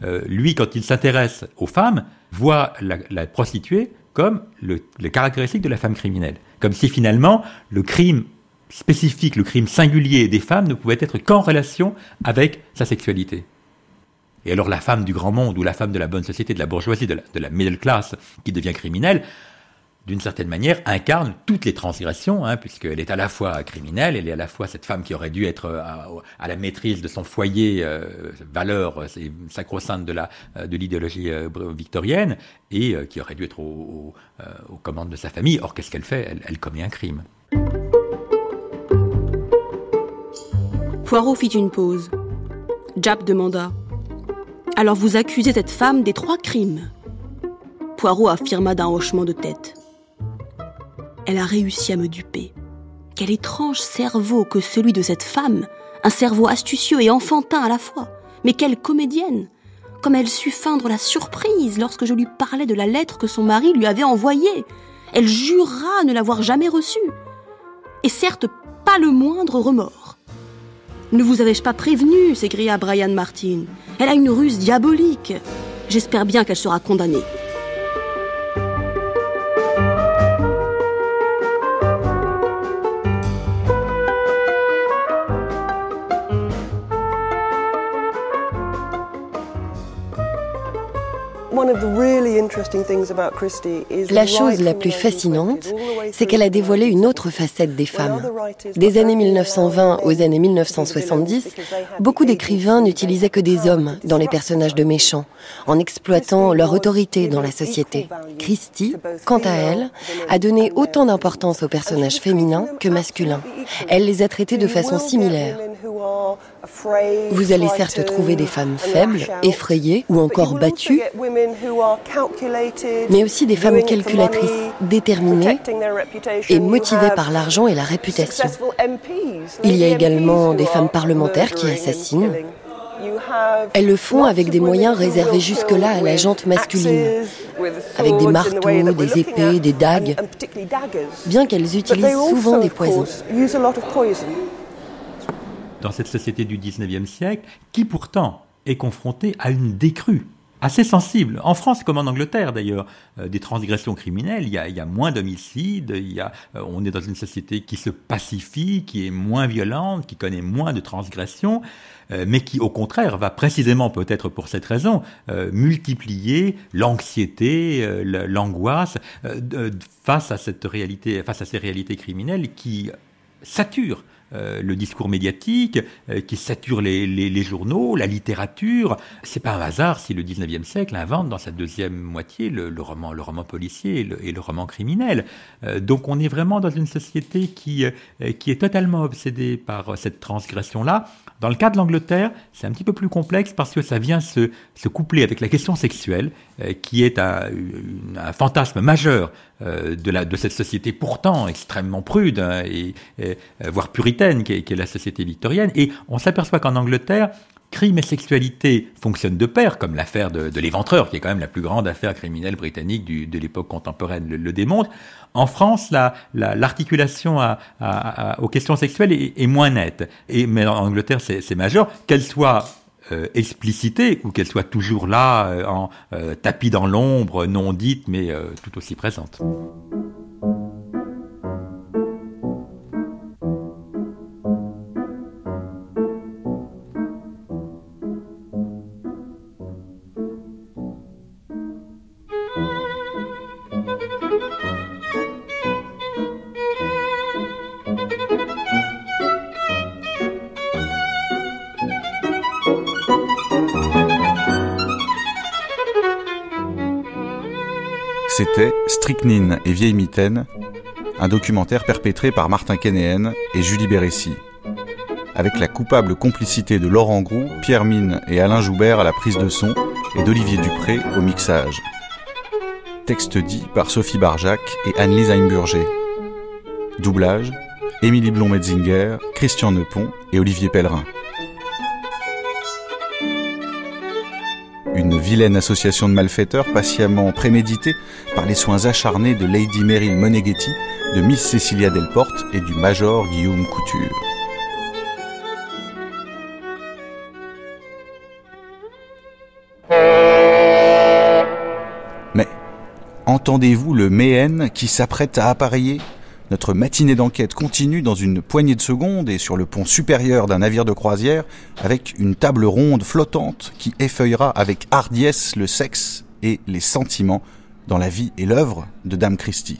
euh, lui, quand il s'intéresse aux femmes, voit la, la prostituée comme le, le caractéristique de la femme criminelle. Comme si finalement, le crime spécifique, le crime singulier des femmes ne pouvait être qu'en relation avec sa sexualité. Et alors la femme du grand monde ou la femme de la bonne société, de la bourgeoisie, de la, middle class qui devient criminelle, d'une certaine manière, incarne toutes les transgressions, hein, puisqu'elle est à la fois criminelle, elle est à la fois cette femme qui aurait dû être à, à la maîtrise de son foyer, euh, valeur euh, sacro-sainte de de l'idéologie euh, victorienne, et euh, qui aurait dû être au, au, aux commandes de sa famille. Or, qu'est-ce qu'elle fait? Elle, elle commet un crime. Poirot fit une pause. Jap demanda alors vous accusez cette femme des trois crimes. Poirot affirma d'un hochement de tête. Elle a réussi à me duper. Quel étrange cerveau que celui de cette femme, un cerveau astucieux et enfantin à la fois. Mais quelle comédienne Comme elle sut feindre la surprise lorsque je lui parlais de la lettre que son mari lui avait envoyée. Elle jura ne l'avoir jamais reçue. Et certes, pas le moindre remords. Ne vous avais-je pas prévenu s'écria Brian Martin. Elle a une ruse diabolique. J'espère bien qu'elle sera condamnée. La chose la plus fascinante, c'est qu'elle a dévoilé une autre facette des femmes. Des années 1920 aux années 1970, beaucoup d'écrivains n'utilisaient que des hommes dans les personnages de méchants, en exploitant leur autorité dans la société. Christie, quant à elle, a donné autant d'importance aux personnages féminins que masculins. Elle les a traités de façon similaire. Vous allez certes trouver des femmes faibles, effrayées ou encore battues, mais aussi des femmes calculatrices, déterminées et motivées par l'argent et la réputation. Il y a également des femmes parlementaires qui assassinent. Elles le font avec des moyens réservés jusque-là à la jante masculine, avec des marteaux, des épées, des dagues, bien qu'elles utilisent souvent des poisons dans cette société du 19e siècle, qui pourtant est confrontée à une décrue assez sensible. En France comme en Angleterre d'ailleurs, euh, des transgressions criminelles, il y a, moins d'homicides, il euh, on est dans une société qui se pacifie, qui est moins violente, qui connaît moins de transgressions, euh, mais qui au contraire va précisément peut-être pour cette raison multiplier l'anxiété, l'angoisse face à cette réalité, face à ces réalités criminelles qui saturent euh, le discours médiatique, euh, qui sature les, journaux, la littérature. C'est pas un hasard si le 19e siècle invente dans sa deuxième moitié le, roman, le roman policier et le, roman criminel. Euh, donc on est vraiment dans une société qui, qui est totalement obsédée par cette transgression-là. Dans le cas de l'Angleterre, c'est un petit peu plus complexe parce que ça vient se, se coupler avec la question sexuelle, qui est un, fantasme majeur de, la, de cette société pourtant extrêmement prude hein, et, voire puritaine qui est, la société victorienne. Et on s'aperçoit qu'en Angleterre, crime et sexualité fonctionnent de pair, comme l'affaire de, l'éventreur, qui est quand même la plus grande affaire criminelle britannique de l'époque contemporaine le, démontre. En France, l'articulation aux questions sexuelles est, moins nette. Et, mais en Angleterre, c'est majeur, qu'elle soit euh, explicitée ou qu'elle soit toujours là, euh, en euh, tapis dans l'ombre, non dite, mais tout aussi présente. Strychnine et Vieille Mitaine, un documentaire perpétré par Martin Kénéen et Julie Bérécy, avec la coupable complicité de Laurent Groux, Pierre Mine et Alain Joubert à la prise de son et d'Olivier Dupré au mixage. Texte dit par Sophie Barjac et Anne-Lise Heimburger. Doublage Émilie Blond-Metzinger, Christian Nepon et Olivier Pellerin. Une vilaine association de malfaiteurs patiemment préméditée par les soins acharnés de Lady Meryl Moneghetti, de Miss Cecilia Delporte et du Major Guillaume Couture. Mais entendez-vous le Méhen qui s'apprête à appareiller? Notre matinée d'enquête continue dans une poignée de secondes et sur le pont supérieur d'un navire de croisière avec une table ronde flottante qui effeuillera avec hardiesse le sexe et les sentiments dans la vie et l'œuvre de Dame Christie.